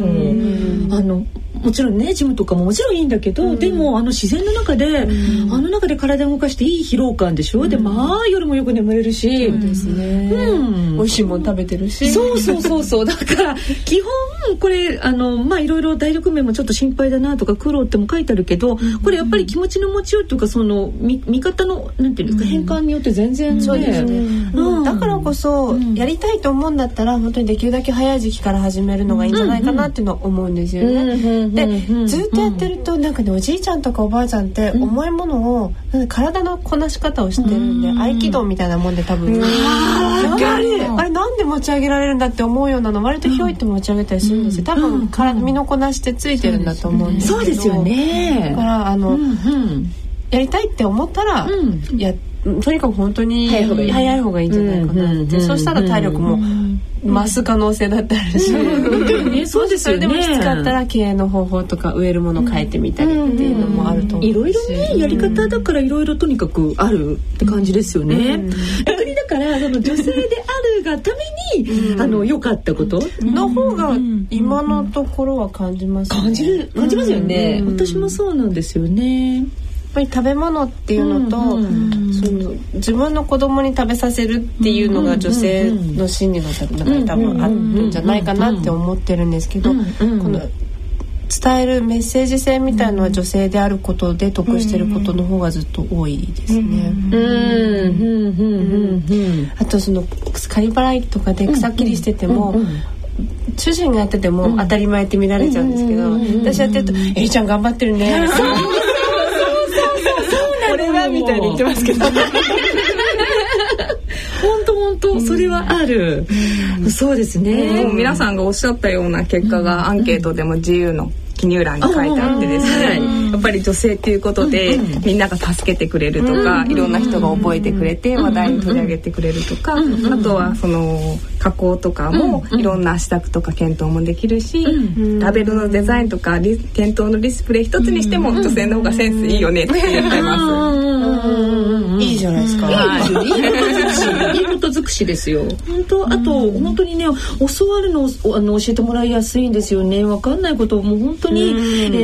あのもちろんねジムとかももちろんいいんだけど、うん、でもあの自然の中で、うん、あの中で体を動かしていい疲労感でしょ、うん、でまあ夜もよく眠れるし。そうですね、うん、美味しいもの食べてるし。そうそうそうそう。だから基本これあのまあいろいろ体力面もちょっと心配だなとか苦労っても書いてあるけどこれやっぱり気持ちの持ちようというかその見見方のなんていうんですか、変換によって全然、ね、そうですね、うん、だからこそ、やりたいと思うんだったら本当にできるだけ早い時期から始めるのがいいんじゃないかなっていうのは思うんですよね。でずっとやってるとなんかねおじいちゃんとかおばあちゃんって重いものを体のこなし方を知ってるんで、合気道みたいなもんで多分、あれなんで持ち上げられるんだって思うようなの割とひょいって持ち上げたりするんですよ。多分体身のこなしてついてるんだと思うんですけど。そうですよね。だからあの、やりたいって思ったらやとにかく本当に早い方がいい。んじゃないかな。って、そうしたら体力も増す可能性だったりし、ね、そうですよね。それでもきつかったら経営の方法とか植えるもの変えてみたりっていうのもあると思ういろいろねやり方だからいろいろとにかくあるって感じですよね。逆にだからその女性であるがために、あの良かったことの方が今のところは感じます、感じる感じますよね。私もそうなんですよね。ぱり食べ物っていうのと、うんうん、その自分の子供に食べさせるっていうのが女性の心理の中に多分あるんじゃないかなって思ってるんですけど、この伝えるメッセージ性みたいのは女性であることで得してることの方がずっと多いですね。あとそのカリバライとかで草切りしてても、主人がやってても当たり前って見られちゃうんですけど、私やってると「えりちゃん頑張ってるね」みたいに言ってますけど。本当本当それはある、うん、そうですね、皆さんがおっしゃったような結果がアンケートでも自由の記入欄に書いてあってですね、やっぱり女性っていうことで、みんなが助けてくれるとか、いろんな人が覚えてくれて話題に取り上げてくれるとか、あとはその加工とかもいろんな試作とか検討もできるし、ラベルのデザインとか店頭のディスプレイ一つにしても女性の方がセンスいいよねって言ってます。いいじゃないですか。いいこと尽くしですよ。本当あと本当にね教わるのあの教えてもらいやすいん。ですよね。わかん。ないことも本当に、え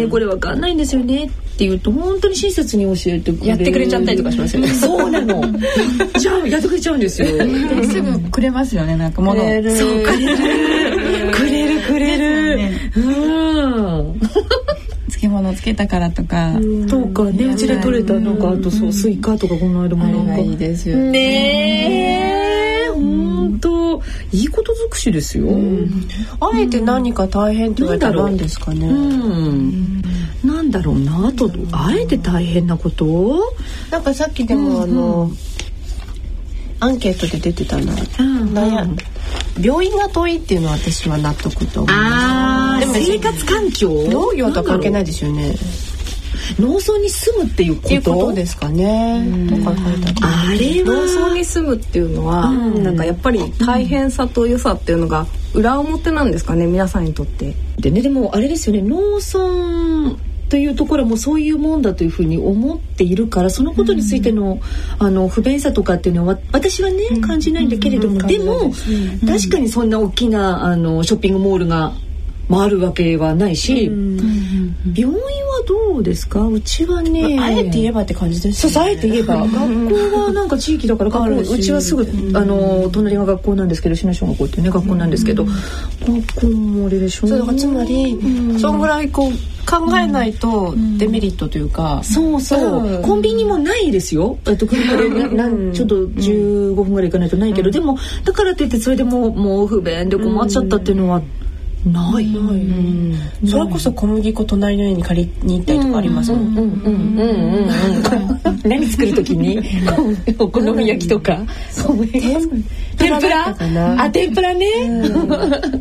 ー、これわかん。ないん。ですよねっていうと本当に親切に教えてくれやってくれちゃったりとかしますよね。そうなの。じゃあやってくれちゃうんですよ。すぐくれますよねなんか物を。そうくれる。くれるくれる。うん。漬物つけたからとか。とかねうちで取れたなんかあとそうスイカとかこの間もなんか。いいですよね。本当いいこと尽くしですよ。あえて何か大変って言われたら何ですかね。なんだろうなとあえて大変なこと？なんかさっきでもあの、アンケートで出てたな、悩ん病院が遠いっていうのは私は納得と思います。でも生活環境？農業とは関係ないですよね。農村に住むっていうことですかね。あれは農村に住むっていうのは、うん、なんかやっぱり大変さと良さっていうのが裏表なんですかね皆さんにとって。でねでもあれですよね農村というところもそういうもんだというふうに思っているからそのことについての,、あの不便さとかっていうのは私はね感じないんだけれども、でも、確かにそんな大きなあのショッピングモールが回るわけはないし、病院はどうですか？うちはね、あ、えて言えばって感じですそうあえて言えば。学校はなんか地域だから学校うちはすぐあの隣が学校なんですけど信濃小学校っていうね学校なんですけど、学校もあれでしょ？そうだからつまり、そんぐらいこう考えないとデメリットというか、そうそう、コンビニもないですよ。えっと車でななちょっと15分ぐらい行かないとないけど、でもだからといってそれでももう不便で困っちゃったっていうのは、ない、うん、それこそ小麦粉隣の家に借りに行ったりとかありますもん。何作る時にお好み焼きとか。天ぷら。あ天ぷらね、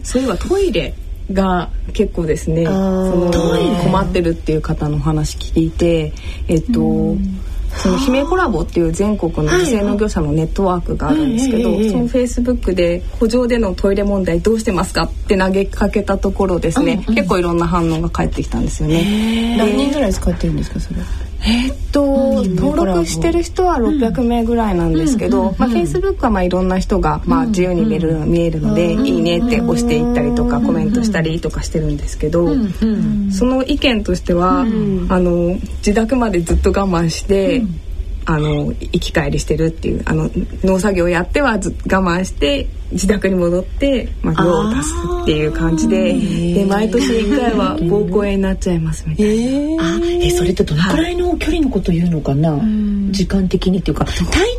そう。いえばトイレが結構ですね。その困ってるっていう方の話聞いてえっと、その姫コラボっていう全国の女性農業者のネットワークがあるんですけど、はいはい、そのフェイスブックで「補助でのトイレ問題どうしてますか?」って投げかけたところですね、うんうん、結構いろんな反応が返ってきたんですよね。何人ぐらい使ってるんですかそれ？えー、っと、登録してる人は600名ぐらいなんですけど、まあ、フェイスブックはまあいろんな人がまあ自由に見える見えるので「いいね」って押していったりとかコメントしたりとかしてるんですけど、その意見としては、あの自宅までずっと我慢して。あの行き帰りしてるっていうあの農作業やっては我慢して自宅に戻って、まあ、量を出すっていう感じでで毎年1回は膀胱炎になっちゃいますみたいな。えー、あえそれってどのくらいの距離のこと言うのかな、時間的にっていうか大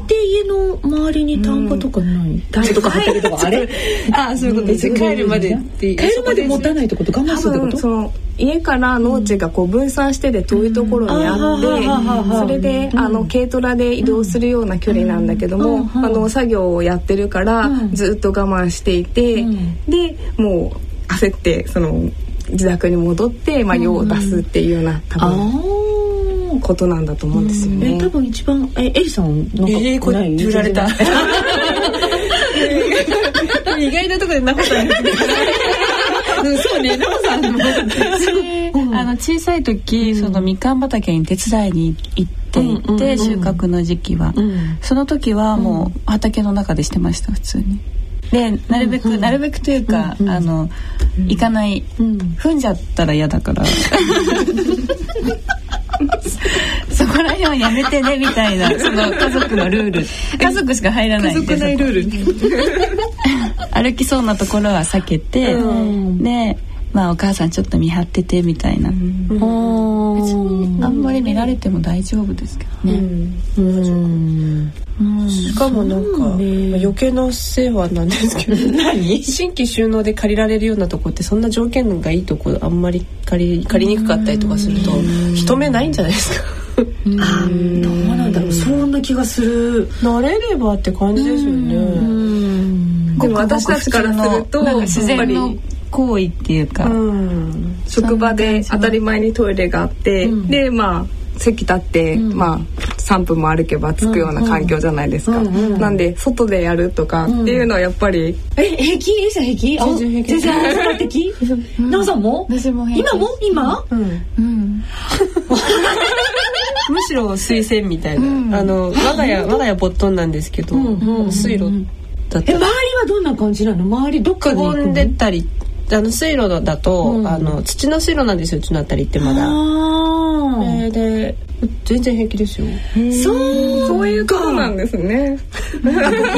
抵家の周りに田んぼとかない、田んぼとか畑とかあれ？あそういうことです。帰るまで帰るまで持たないってこと？我慢するってこと？家から農地がこう分散してて遠いところにあってそれであの軽トラで移動するような距離なんだけどもあの作業をやってるからずっと我慢していてでもう焦ってその自宅に戻ってまあ用を出すっていうような多分ことなんだと思うんですよね。多分一番えエリさんなんかえー、これ振られた。意外なところでナホさんそうね、ナオさんも。あの小さい時、そのみかん畑に手伝いに行っていて、収穫の時期は、その時はもう畑の中でしてました普通に。でなるべく、なるべくというか、あの行かない、踏んじゃったら嫌だから。そこら辺はやめてねみたいなその家族のルール。家族しか入らない家族内ルール。歩きそうなところは避けて、でまあお母さんちょっと見張っててみたいな、別にあんまり見られても大丈夫ですけどね、しかもなんか、まあ、余計な世話なんですけど。何？新規収納で借りられるようなとこってそんな条件がいいとこあんまり借り借りにくかったりとかすると人目ないんじゃないですか。あどうなんだろう。そんな気がする。慣れればって感じですよね。でも私たちからすると自然の行為っていうか、うん、職場で当たり前にトイレがあって、うん、でまあ席立って、うん、まあ3分も歩けば着くような環境じゃないですか、うんうん、なんで外でやるとかっていうのはやっぱり、え平気？エリさん平気？全然平気。全然平気？奈緒さんも？私も今も？今？うん、うん。むしろ水洗みたいな、あの我が家我が家ボットンなんですけど、水路だった。え周りはどんな感じなの？周りどっかにんでたりあの水路だと、うん、あの土の水路なんですようちのあたりってまだ。えー、で全然平気ですよ。そうそういうことなんですね。意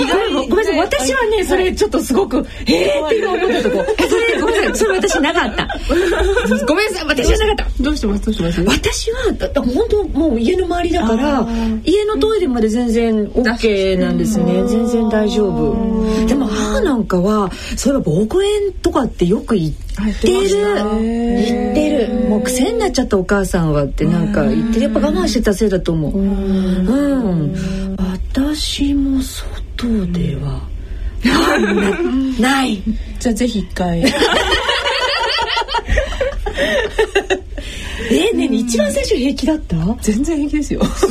外にごめんなさい私はねそれちょっとすごくええって思ったとこ。それごめんなさいそれ私なかった。ごめんなさい私はなかった。どうしてますどうします？私は本当もう家の周りだから家のトイレまで全然オッケーなんですね全然大丈夫。でも母なんかはそういえば膀胱炎とかってよく言ってる言ってる。もう癖になっちゃったお母さんはってなんか言ってるやっぱ我慢してたせいだと思う。うん。私も外では ない。じゃあぜひ一回。えね一番最初平気だった？全然平気ですよ。す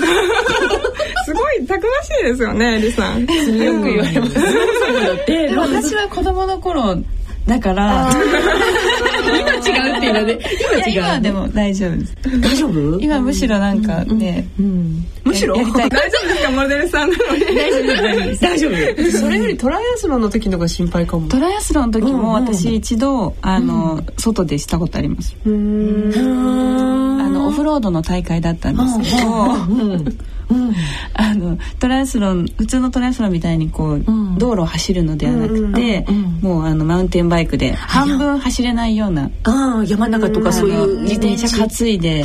ごいたくましいですよねリさん。よく言われます。で私は子供の頃だから今違うっていうので今違う。今でも大丈夫です。大丈夫？今むしろなんかね、うん、むしろ？大丈夫ですかモデルさんなのに。大丈夫大丈夫？それよりトライアスロンの時のが心配かも。トライアスロンの時も私一度あの外でしたことあります。あのオフロードの大会だったんですけどうん、あのトライアスロン普通のトライアスロンみたいにこう、うん、道路を走るのではなくて、もうあのマウンテンバイクで半分走れないようなあ山の中とかそういう自転車担いで。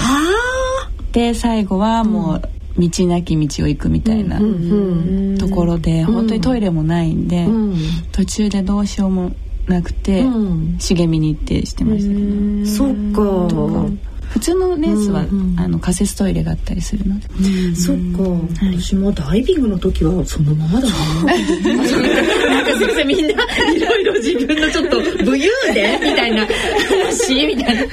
で最後はもう、道なき道を行くみたいなところで、本当にトイレもないんで、途中でどうしようもなくて、茂みに行ってしてましたけど。そっか普通のレースは、うんうん、あの仮設トイレがあったりするので、うん、そっか、はい、私もダイビングの時はそのままだな。なんか先生みんないろいろ自分のちょっと武勇伝みたいな 話みたいな。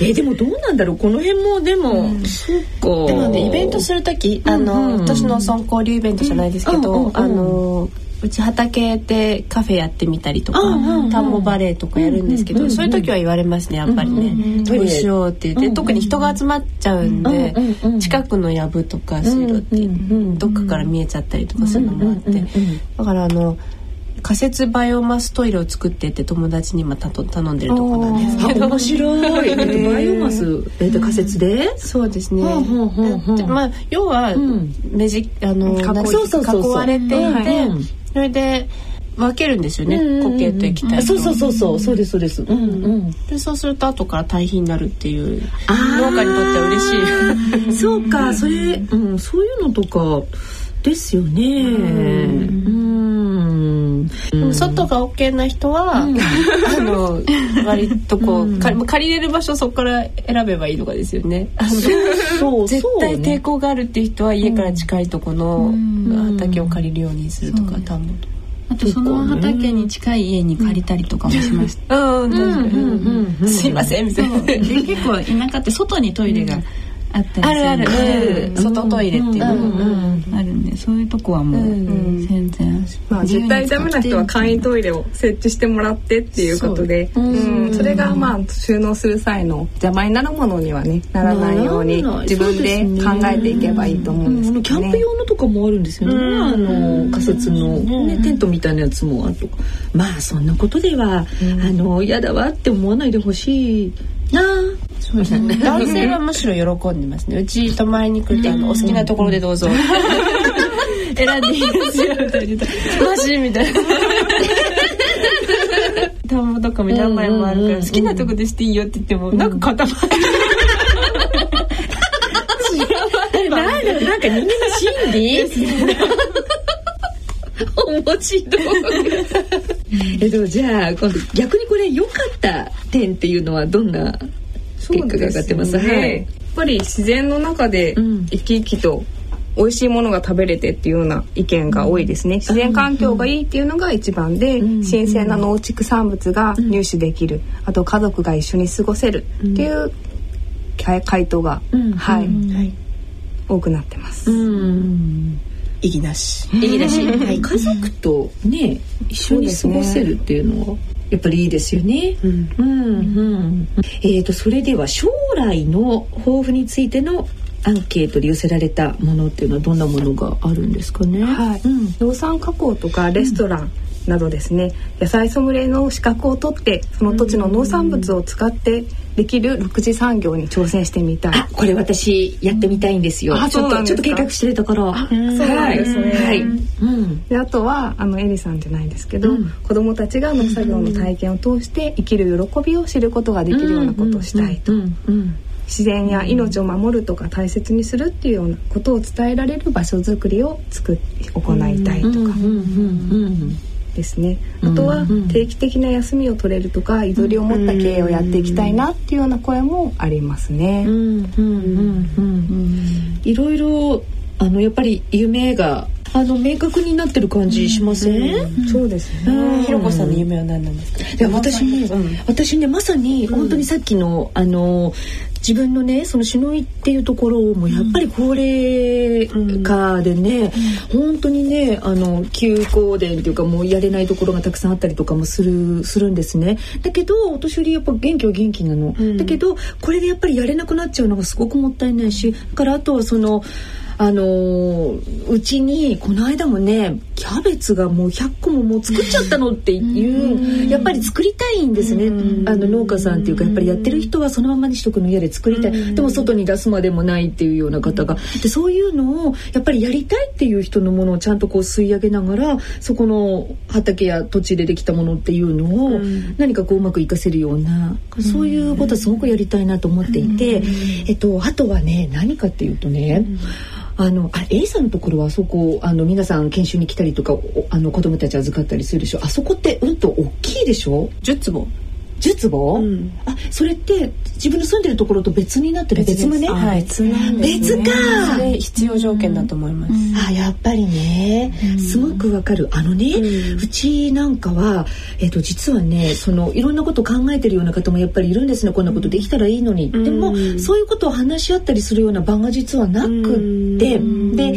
えでもどうなんだろう？この辺もでも、うん、そっか。でもねイベントする時あの、うんうん、年の村交流イベントじゃないですけど、あのうち畑でカフェやってみたりとか、田んぼバレーとかやるんですけど、そういう時は言われますねやっぱりね、どうしようって言って、特に人が集まっちゃうんで、近くの藪とか水路って、どっかから見えちゃったりとかするのもあって、だからあの仮設バイオマストイレを作ってって友達に今たと頼んでるとこなんですけど。面白い、えー、バイオマス、えー、仮設で、そうですね、まあ要は、目じあの囲われていて、それで分けるんですよね、固形と液体そうそうそうそう。そうですそうです、うんうん、でそうすると後から堆肥になるっていう農家にとっては嬉しい。そうかそれ、うん、そういうのとかですよね。うん外が OK な人は、あの割とこう、借りれる場所そこから選べばいいとかですよね。そう絶対抵抗があるっていう人は家から近いとこの畑を借りるようにするとか、田んぼとか。あとその畑に近い家に借りたりとかもしました。うん、うん、すいませんみたいな。結構田舎って外にトイレが。あったりあるある、うん、外トイレっていうのがあるんでそういうとこはもう全然、まあ絶対ダメな人は簡易トイレを設置してもらってっていうことで。うん。それがまあ収納する際の邪魔になるものにはねならないように自分で考えていけばいいと思うんですけど、ね、キャンプ用のとかもあるんですよね、あの仮設の、ね、テントみたいなやつもあとまあそんなことでは、あの嫌だわって思わないでほしい。なそうですね。男性はむしろ喜んでますね。うち泊まりに来ると、あの、お好きなところでどうぞ。選んでいいですよみたいな。マジみたいな。田んぼとかも何枚もあるから、好きなとこでしていいよって言っても、なんか固まる。なんなんか人間の心理？面白い。えっとじゃあ逆にこれ良かった点っていうのはどんな？結果が上がってます、ね、はい、やっぱり自然の中で生き生きと美味しいものが食べれてっていうような意見が多いですね。自然環境がいいっていうのが一番で、新鮮な農畜産物が入手できる、あと家族が一緒に過ごせるっていう回答が、はい、多くなってます。意義なし。意義なし。はい、家族とね一緒に過ごせるっていうのは。やっぱりいいですよね。うん、うん、うん。えっ、ー、とそれでは将来の抱負についてのアンケートで寄せられたものっていうのはどんなものがあるんですかね？はい。うん、農産加工とかレストラン、などですね野菜ソムリエの資格を取ってその土地の農産物を使ってできる六次産業に挑戦してみたい。これ私やってみたいんですよ。ちょっとちょっと計画してるところ。そうなんですね。はい。うん、であとはあのエリさんじゃないですけど、うん、子供たちが農作業の体験を通して生きる喜びを知ることができるようなことをしたいと。自然や命を守るとか大切にするっていうようなことを伝えられる場所づくりを作って行いたいとか。ですね。あとは定期的な休みを取れるとか居りを持った経営をやっていきたいなっていうような声もありますね。いろいろあのやっぱり夢があの明確になってる感じしません、そうですね。ひろこさんの夢は何なんですか？いや私ね、私ねまさに本当にさっきのあの自分のねその篠井っていうところもやっぱり高齢化でね、うん、本当にねあの休校伝っていうかもうやれないところがたくさんあったりとかもするするんですね。だけどお年寄りやっぱ元気は元気なの、うん、だけどこれでやっぱりやれなくなっちゃうのがすごくもったいないしだからあとはそのあのうちにこの間もねキャベツがもう100個ももう作っちゃったのっていうやっぱり作りたいんですね。あの農家さんっていうかやっぱりやってる人はそのままにしとくの嫌で作りたいでも外に出すまでもないっていうような方が。でそういうのをやっぱりやりたいっていう人のものをちゃんとこう吸い上げながらそこの畑や土地でできたものっていうのを何かこううまく活かせるようなそういうことはすごくやりたいなと思っていて。えっとあとはね何かっていうとねあのあ A さんのところはあそこあの皆さん研修に来たりとかあの子供たち預かったりするでしょ？あそこってうんと大きいでしょ？10坪。10坪、うん、あそれって自分の住んでるところと別になってる別棟はい、別なんです、ね、別か。必要条件だと思います、うん、あやっぱりね、うん、すごくわかる。あのね、うちなんかはえっ、ー、と実はねそのいろんなこと考えてるような方もやっぱりいるんですね。こんなことできたらいいのに、でもそういうことを話し合ったりするような場が実はなくって、で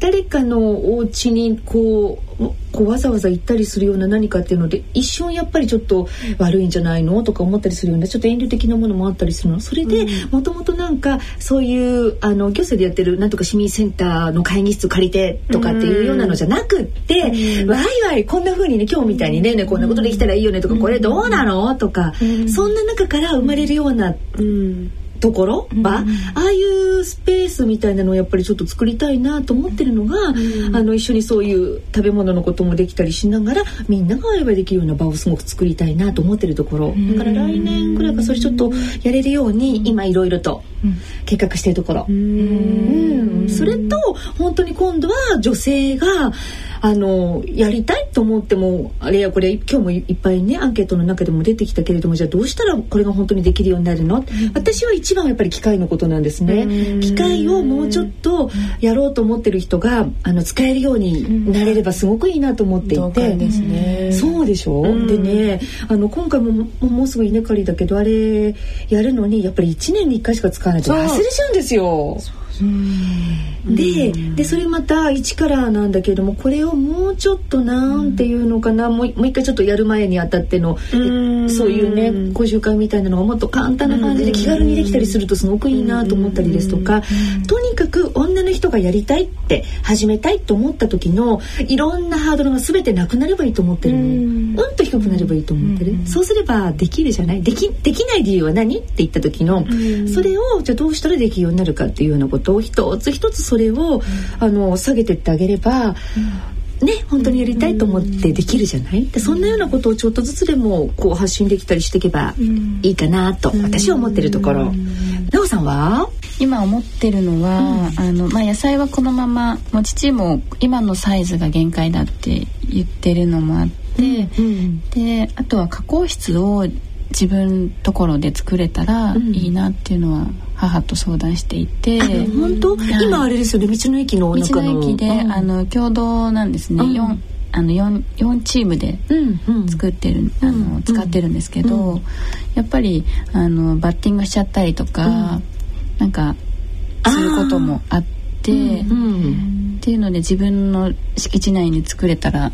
誰かのお家にこうこうわざわざ行ったりするような何かっていうので一瞬やっぱりちょっと悪いんじゃないのとか思ったりするようなちょっと遠慮的なものもあったりするの。それでもともとなんかそういうあの行政でやってるなんとか市民センターの会議室借りてとかっていうようなのじゃなくって、わいわいこんな風にね今日みたいにねねこんなことできたらいいよねとか、これどうなのとか、そんな中から生まれるような、ところは、うん、ああいうスペースみたいなのをやっぱりちょっと作りたいなと思ってるのが、うん、あの一緒にそういう食べ物のこともできたりしながらみんなが会話できるような場をすごく作りたいなと思ってるところ、うん、だから来年ぐらいかそれちょっとやれるように今いろいろと計画してるところ。うん。それと本当に今度は女性があのやりたいと思ってもあれやこれ今日もいっぱいねアンケートの中でも出てきたけれどもじゃあどうしたらこれが本当にできるようになるの、うん、私は一番やっぱり機械のことなんですね。機械をもうちょっとやろうと思ってる人があの使えるようになれればすごくいいなと思っていて、ですね、そうでしょ、うでねあの今回ももうすぐ稲刈りだけどあれやるのにやっぱり1年に1回しか使わないと忘れちゃうんですよ。ででそれまた一からなんだけれどもこれをもうちょっとなんていうのかな、もうもう一回ちょっとやる前にあたってのそういうね講習会みたいなのがもっと簡単な感じで気軽にできたりするとすごくいいなと思ったりですとかとにかく女の人がやりたいって始めたいと思った時のいろんなハードルが全てなくなればいいと思ってるの。うん。と低くなればいいと思ってる。そうすればできるじゃない？できできない理由は何？って言った時のそれをじゃあどうしたらできるようになるかっていうようなことを一つ一つそれを、あの下げてってあげれば、ね本当にやりたいと思ってできるじゃない？でそんなようなことをちょっとずつでもこう発信できたりしていけばいいかなと私は思ってるところ。なおさんは？今思ってるのは、あのまあ、野菜はこのままもう父も今のサイズが限界だって言ってるのもあって、であとは加工室を自分ところで作れたらいいなっていうのは母と相談していて、本当、今あれですよね。道の駅の道の駅で、あの共同なんですね、4あの 4, 4チームで作ってる、あの使ってるんですけど、やっぱりあのバッティングしちゃったりとか、うん、なんかすることもあって、っていうので自分の敷地内に作れたら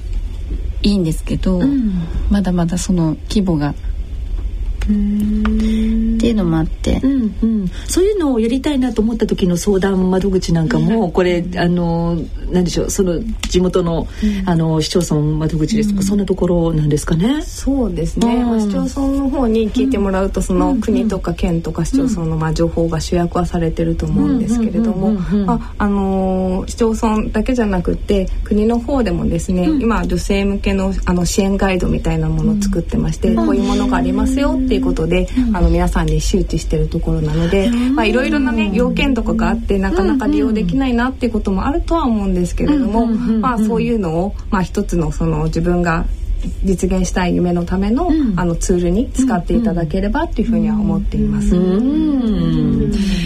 いいんですけど、まだまだその規模がっていうのもあって、うんうん、そういうのをやりたいなと思った時の相談窓口なんかも、これあの何でしょうその地元の,、あの市町村窓口です。とか、そんなところなんですかね。そうですね、まあ、市町村の方に聞いてもらうと、その国とか県とか市町村のまあ情報が主役はされてると思うんですけれども。あの市町村だけじゃなくて国の方でもですね、今女性向けのあの支援ガイドみたいなものを作ってまして、こういうものがありますよっていうことで、あの皆さんに周知してるところなので、まあ、いろいろなね要件とかがあってなかなか利用できないなっていうこともあるとは思うんですけれども、まあ、そういうのを、まあ、一つのその自分が実現したい夢のための,、あのツールに使っていただければっていうふうには思っています。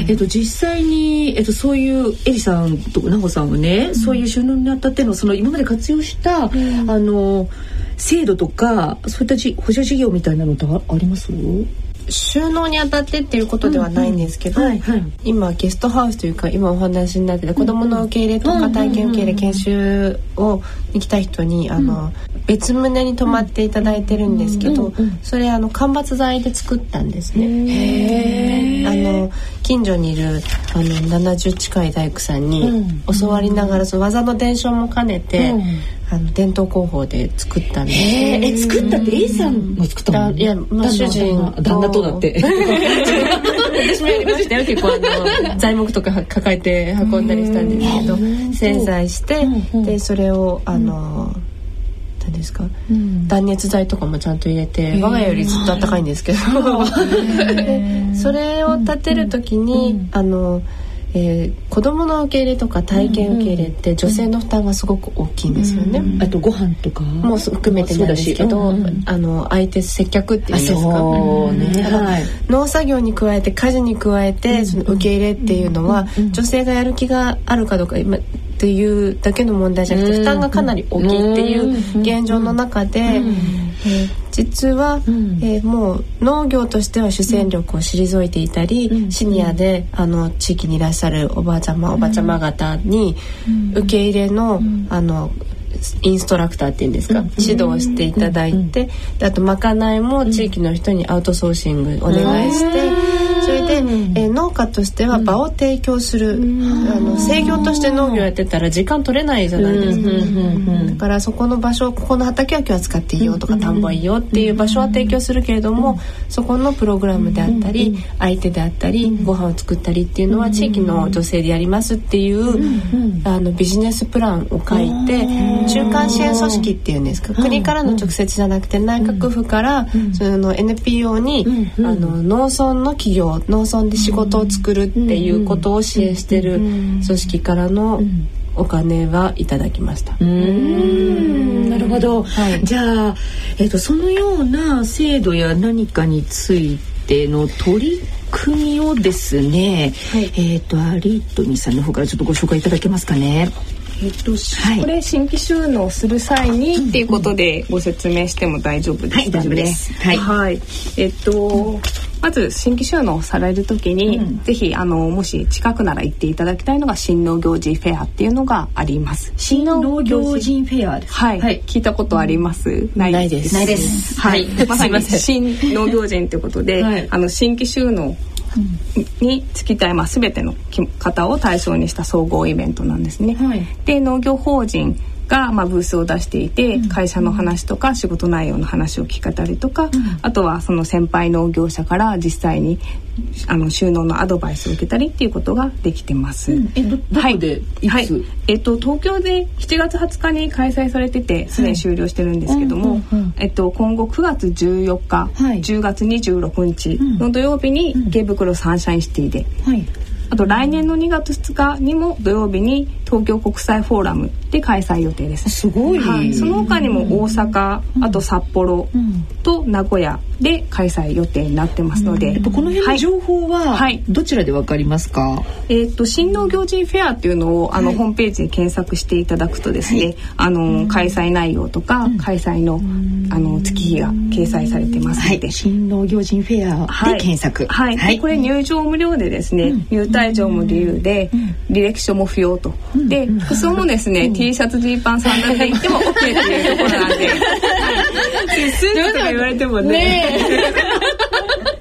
えっと実際にえっとそういうエリさんと奈穂さんはね、そういう収納にあたってのその今まで活用した、あの制度とかそういったじ補助事業みたいなのってあります？収納にあたってっていうことではないんですけど、今ゲストハウスというか今お話になってた子どもの受け入れとか体験受け入れ研修をに来た人にあの、別棟に泊まっていただいてるんですけど、それあの間伐材で作ったんですね。あの近所にいるあの70近い大工さんに教わりながらその技の伝承も兼ねて、あの伝統工法で作ったんです。え作ったって A さんも作ったの？いや、まあ、主人旦那とだって。私もやりましたよ結構あの材木とか抱えて運んだりしたんですけど製材してでそれをあの。何ですか、うん、断熱材とかもちゃんと入れて我が家よりずっと暖かいんですけど。それを立てる時に、うん、あのえー、子供の受け入れとか体験受け入れって女性の負担がすごく大きいんですよね。うんうん、あとご飯とか？も含めてなんですけど、うんうん、あの相手接客っていうんですか？そうね、はい、農作業に加えて家事に加えてその受け入れっていうのは、女性がやる気があるかどうか今っていうだけの問題じゃなくて負担がかなり大きいっていう現状の中で、えー、実は、えー、もう農業としては主戦力を退いていたり、シニアであの地域にいらっしゃるおばあちゃまおばちゃま方に受け入れの、あのインストラクターっていうんですか、指導していただいて、であとまかないも地域の人にアウトソーシングお願いして、で、えー、農家としては場を提供する、あの制御として農業やってたら時間取れないじゃないですか、だからそこの場所ここの畑は今日は使っていいよとか田んぼはいいよっていう場所は提供するけれども、そこのプログラムであったり、相手であったり、ご飯を作ったりっていうのは地域の女性でやりますっていう、あのビジネスプランを書いて中間支援組織っていうんですか、国からの直接じゃなくて内閣府から、その NPO に、あの農村の企業農村で仕事を作るっていうことを支援してる組織からのお金はいただきました。なるほど、はい、じゃあ、えーと、そのような制度や何かについての取り組みをですね、はい、えっ、ー、とアリットニさんの方からちょっとご紹介いただけますかね。えっと、はい、これ新規収納する際にっていうことでご説明しても大丈夫です。か、ね、はい、大丈夫です。はい。はい、えっと、まず新規収納される時に、うん、ぜひあのもし近くなら行っていただきたいのが新農業人フェアっていうのがあります。新農業人フェアはい、はい、聞いたことあります？うん、ないです？ないです。はい。まさに新農業人ということで、はい、あの新規収納につきたい、まあ、全ての方を対象にした総合イベントなんですね。はい、で農業法人が、まあ、ブースを出していて、会社の話とか仕事内容の話を聞けたりとか、あとはその先輩農業者から実際にあの収納のアドバイスを受けたりっていうことができてます。えどどこではい、えっと東京で7月20日に開催されててすでに終了してるんですけども、えっと今後9月14日、はい、10月26日の土曜日に池袋サンシャインシティで、はい、あと来年の2月2日にも土曜日に東京国際フォーラムで開催予定です。すごい。はい、その他にも大阪、あと札幌と名古屋で開催予定になってますので、えっと、この辺の情報はどちらでわかりますか？はい、えっと新農業人フェアっていうのをあの、はい、ホームページで検索していただくとですね、あの開催内容とか、開催のあの月日が掲載されてますので、新農業人フェアで検索。はい。はい。これ入場無料でですね、入退場も理由で、履歴書も不要と。で服装もですね、T シャツジーパンサンダルで行っても OK っていうところなんで。スーツとか言われてもね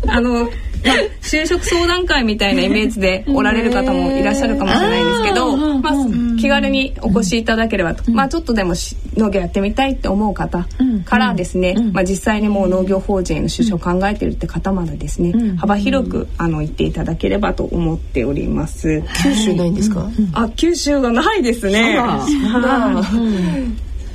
あのまあ、就職相談会みたいなイメージでおられる方もいらっしゃるかもしれないんですけど、まあ、気軽にお越しいただければと、まあ、ちょっとでも農業やってみたいって思う方からですね、まあ、実際にもう農業法人への出所を考えてるって方までですね、幅広くあの言っていただければと思っております。九州ないんですか？あ、九州がないですね。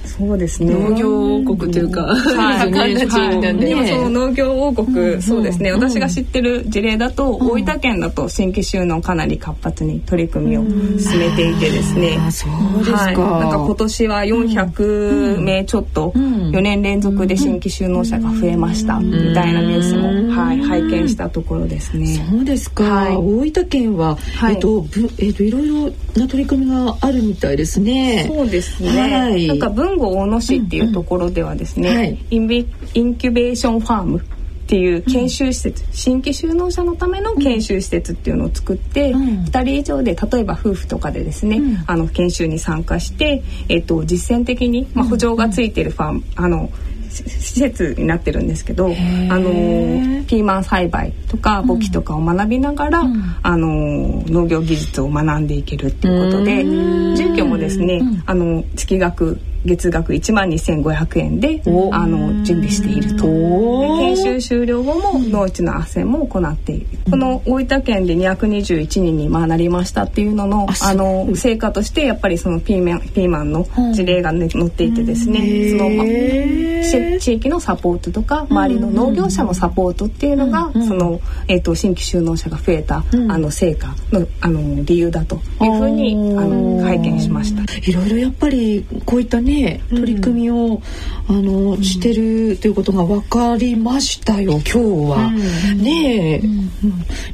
そうですね。農業王国というか、はい、その農業王国、そうですね。私が知ってる事例だと、大分県だと新規収納かなり活発に取り組みを進めていてですね。あ、そうですか。はい、なんか今年は400名ちょっと4年連続で新規収納者が増えましたみたいなニュースもはい拝見したところですね。そうですか。はい、大分県はえっとえっといろいろな取り組みがあるみたいですね。そうですね。はい、なんか豊後大野市っていうところではですね、うんうんはい、インビインキュベーションファームっていう研修施設、うん、新規就農者のための研修施設っていうのを作って、うん、2人以上で例えば夫婦とかでですね、うん、あの研修に参加して、えっと、実践的に、まあ、補助がついてるファーム、あの施設になってるんですけどあのピーマン栽培とか簿記とかを学びながら、うん、あの農業技術を学んでいけるっていうことで住居もですね、あの月額月額1万2500円であの準備していると。研修終了後も農地の斡旋も行っている、うん、この大分県で221人にまあなりましたっていうののあの成果としてやっぱりそのピーマンピーマンの事例が、ね、載っていてですね、その、まあ、地域のサポートとか周りの農業者のサポートっていうのが、その、えーと、新規就農者が増えた、あの成果のあの理由だというふうにあの拝見しました。いろいろやっぱりこういったね取り組みを、あのしてるということが分かりましたよ今日は。ねえ、や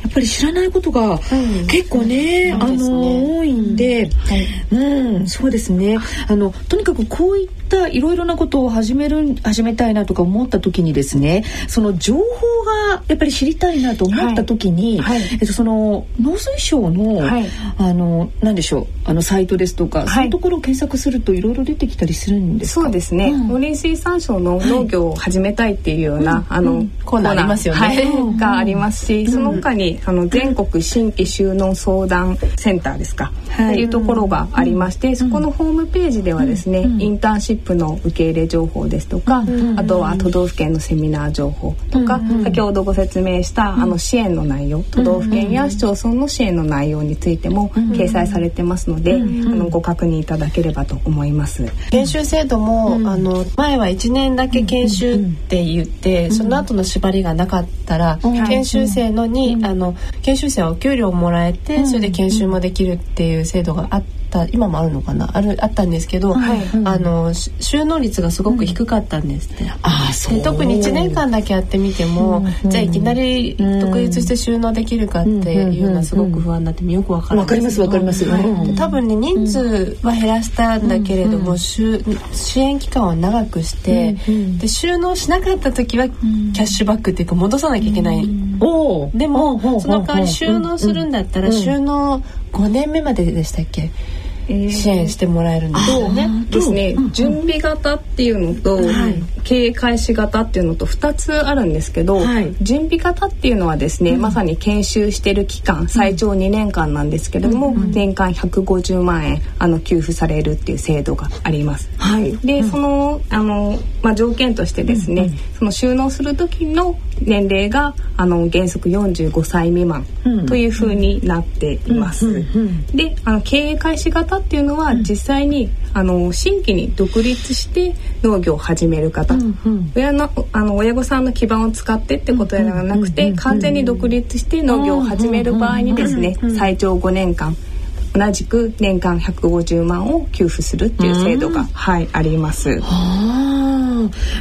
っぱり知らないことが結構ね、あの多いんで、うん、そうですね。あ。のとにかくこういったいろいろなことを始める始めたいなとか思った時にですね、その情報ががやっぱり知りたいなと思った時に、はい。はい、えっと、その農水省の、はい、あの何でしょうあのサイトですとか、そういうところを検索するといろいろ出てきたりするんですそうですね、うん、農林水産省の農業を始めたいっていうような、あの、コーナーありますよね、がありますし、その他にあの全国新規就農相談センターですか、っていうところがありまして、そこのホームページではですね、インターンシップの受け入れ情報ですとか、あとは都道府県のセミナー情報とか、先ほどご説明したあの支援の内容都道府県や市町村の支援の内容についても掲載されてますので、あのご確認いただければと思います。研修制度も、あの前は1年だけ研修って言って、その後の縛りがなかったら、研修生のに、あの研修生はお給料をもらえて、それで研修もできるっていう制度があって。った今もあるのかな？あるあったんですけど、はい、あの収納率がすごく低かったんですって、うん、あそう。特に1年間だけやってみても、うん、じゃあいきなり独立して収納できるかっていうのはすごく不安になってよくわからない。かりますわかります、はい、多分ね人数は減らしたんだけれども、支援期間を長くして、で収納しなかった時はキャッシュバックっていうか戻さなきゃいけない、でもその代わり収納するんだったら収納5年目まででしたっけ？支援してもらえるんですよね。ですね、準備型っていうのと、経営開始型っていうのと2つあるんですけど、はい、準備型っていうのはですね、まさに研修してる期間最長2年間なんですけれども、年間150万円あの給付されるっていう制度があります。はい、で、そのあの、まあ、条件としてですね、その収納する時の年齢があの原則45歳未満というふうになっています。であの経営開始型っていうのは実際にあの新規に独立して農業を始める方、親のあの親御さんの基盤を使ってってことではなくて完全に独立して農業を始める場合にですね最長5年間同じく年間150万を給付するっていう制度が、はい、あります。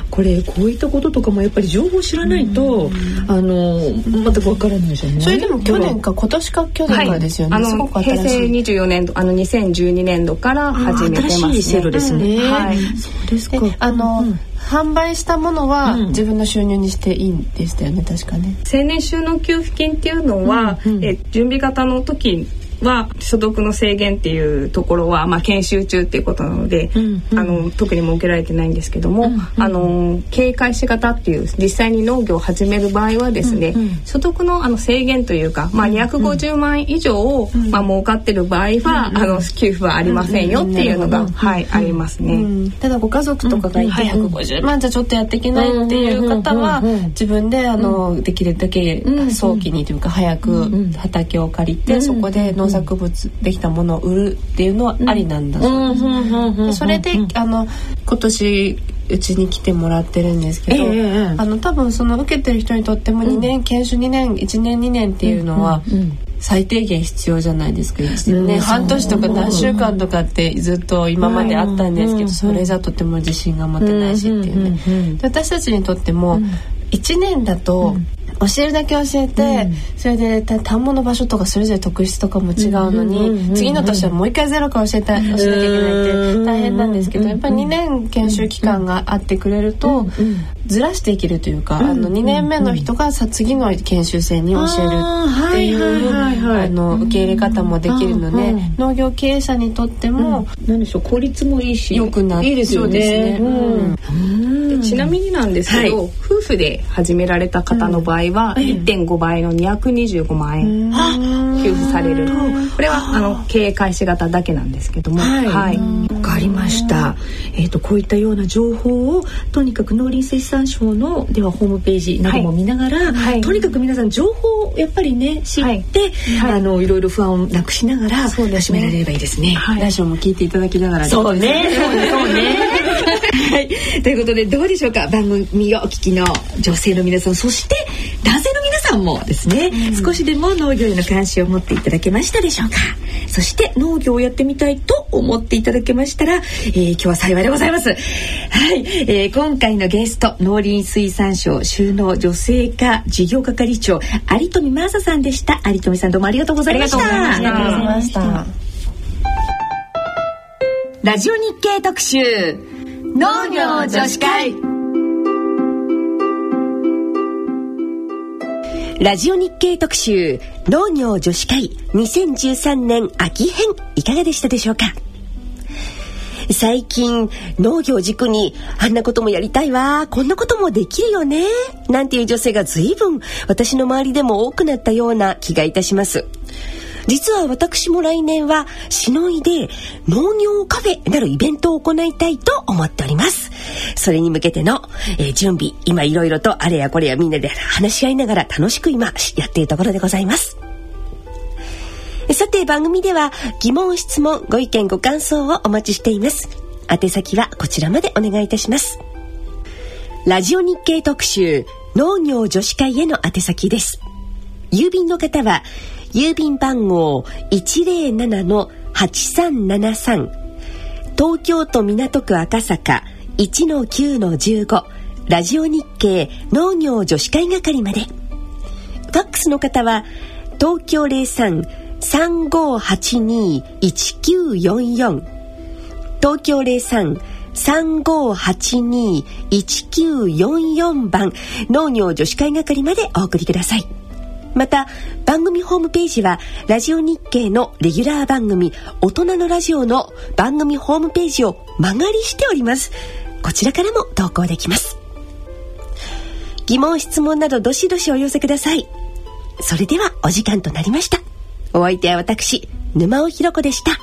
これこういったこととかもやっぱり情報知らないと、あの全くわからないじゃない？それでも去年か今年か去年からですよね、はい、あの平成24年度あの2012年度から始めてますね。制度ですね、はい。そうですか。あの、販売したものは自分の収入にしていいんでしたよね確かね。青年収納給付金っていうのは、え準備型の時は所得の制限っていうところは、まあ、研修中っていうことなので、うんうん、あの特に設けられてないんですけども、うんうん、あの経営開始型っていう実際に農業を始める場合はですね、うんうん、所得のあの制限というか、まあ、250万円以上を、うん、まあ、儲かってる場合は、うんうん、あの給付はありませんよっていうのが、はい、ありますね。ただご家族とかがいて150万じゃちょっとやっていけないっていう方は自分であのできるだけ早期にというか早く畑を借りてそこで農作物できたものを売るっていうのはありなんだそう。です。それであの今年うちに来てもらってるんですけど、えー、あの多分その受けてる人にとっても2年、うん、研修2年1年2年っていうのは、最低限必要じゃないですか1年、半年とか何週間とかってずっと今まであったんですけど、それじゃとても自信が持てないしっていうね、私たちにとっても1年だと、教えるだけ教えて、うん、それで田んぼの場所とかそれぞれ特質とかも違うのに、次の年はもう一回ゼロから教えた教えなきゃいけないって大変なんですけど、やっぱり2年研修期間があってくれると、ずらしていけるというか、あの2年目の人がさ次の研修生に教えるっていうあの受け入れ方もできるので、農業経営者にとっても、何でしょう効率もいいし。よくなっていいですよね。ちなみになんですけど、夫婦で始められた方の場合は1.5倍の225万円給付される、これはあの経営開始型だけなんですけどもはい、はい、分かりました。えっ、ー、とこういったような情報をとにかく農林水産省のではホームページなども見ながら、はい。はい、とにかく皆さん情報をやっぱりね知って、はい、あのいろいろ不安をなくしながら始められればいいですね、ラジオも聞いていただきながらそうねそうね。そうね。はい。ということでどうでしょうか？番組をお聞きの女性の皆さん。そして男性の皆さんもですね、うん、少しでも農業への関心を持っていただけましたでしょうか。そして農業をやってみたいと思っていただけましたら、えー、今日は幸いでございます。はい、えー、今回のゲスト農林水産省収納女性化事業係長有富真麻さんでした。有富さんどうもありがとうございました。ありがとうございました。ラジオ日経特集農業女子会ラジオ日経特集農業女子会2013年秋編いかがでしたでしょうか？最近農業軸にあんなこともやりたいわ。こんなこともできるよね。なんていう女性が随分私の周りでも多くなったような気がいたします。実は私も来年はしのいで農業カフェなるイベントを行いたいと思っております。それに向けての、えー、準備今いろいろとあれやこれやみんなで話し合いながら楽しく今やっているところでございます。さて番組では疑問質問ご意見ご感想をお待ちしています。宛先はこちらまでお願いいたします。ラジオ日経特集農業女子会への宛先です。郵便の方は郵便番号107-8373東京都港区赤坂1-9-15ラジオ日経農業女子会係まで。ファックスの方は東京03-3582-1944東京03-3582-1944番農業女子会係までお送りください。また番組ホームページはラジオ日経のレギュラー番組大人のラジオの番組ホームページを間借りしております。こちらからも投稿できます。疑問質問などどしどしお寄せください。それではお時間となりました。お相手は私沼尾ひろ子でした。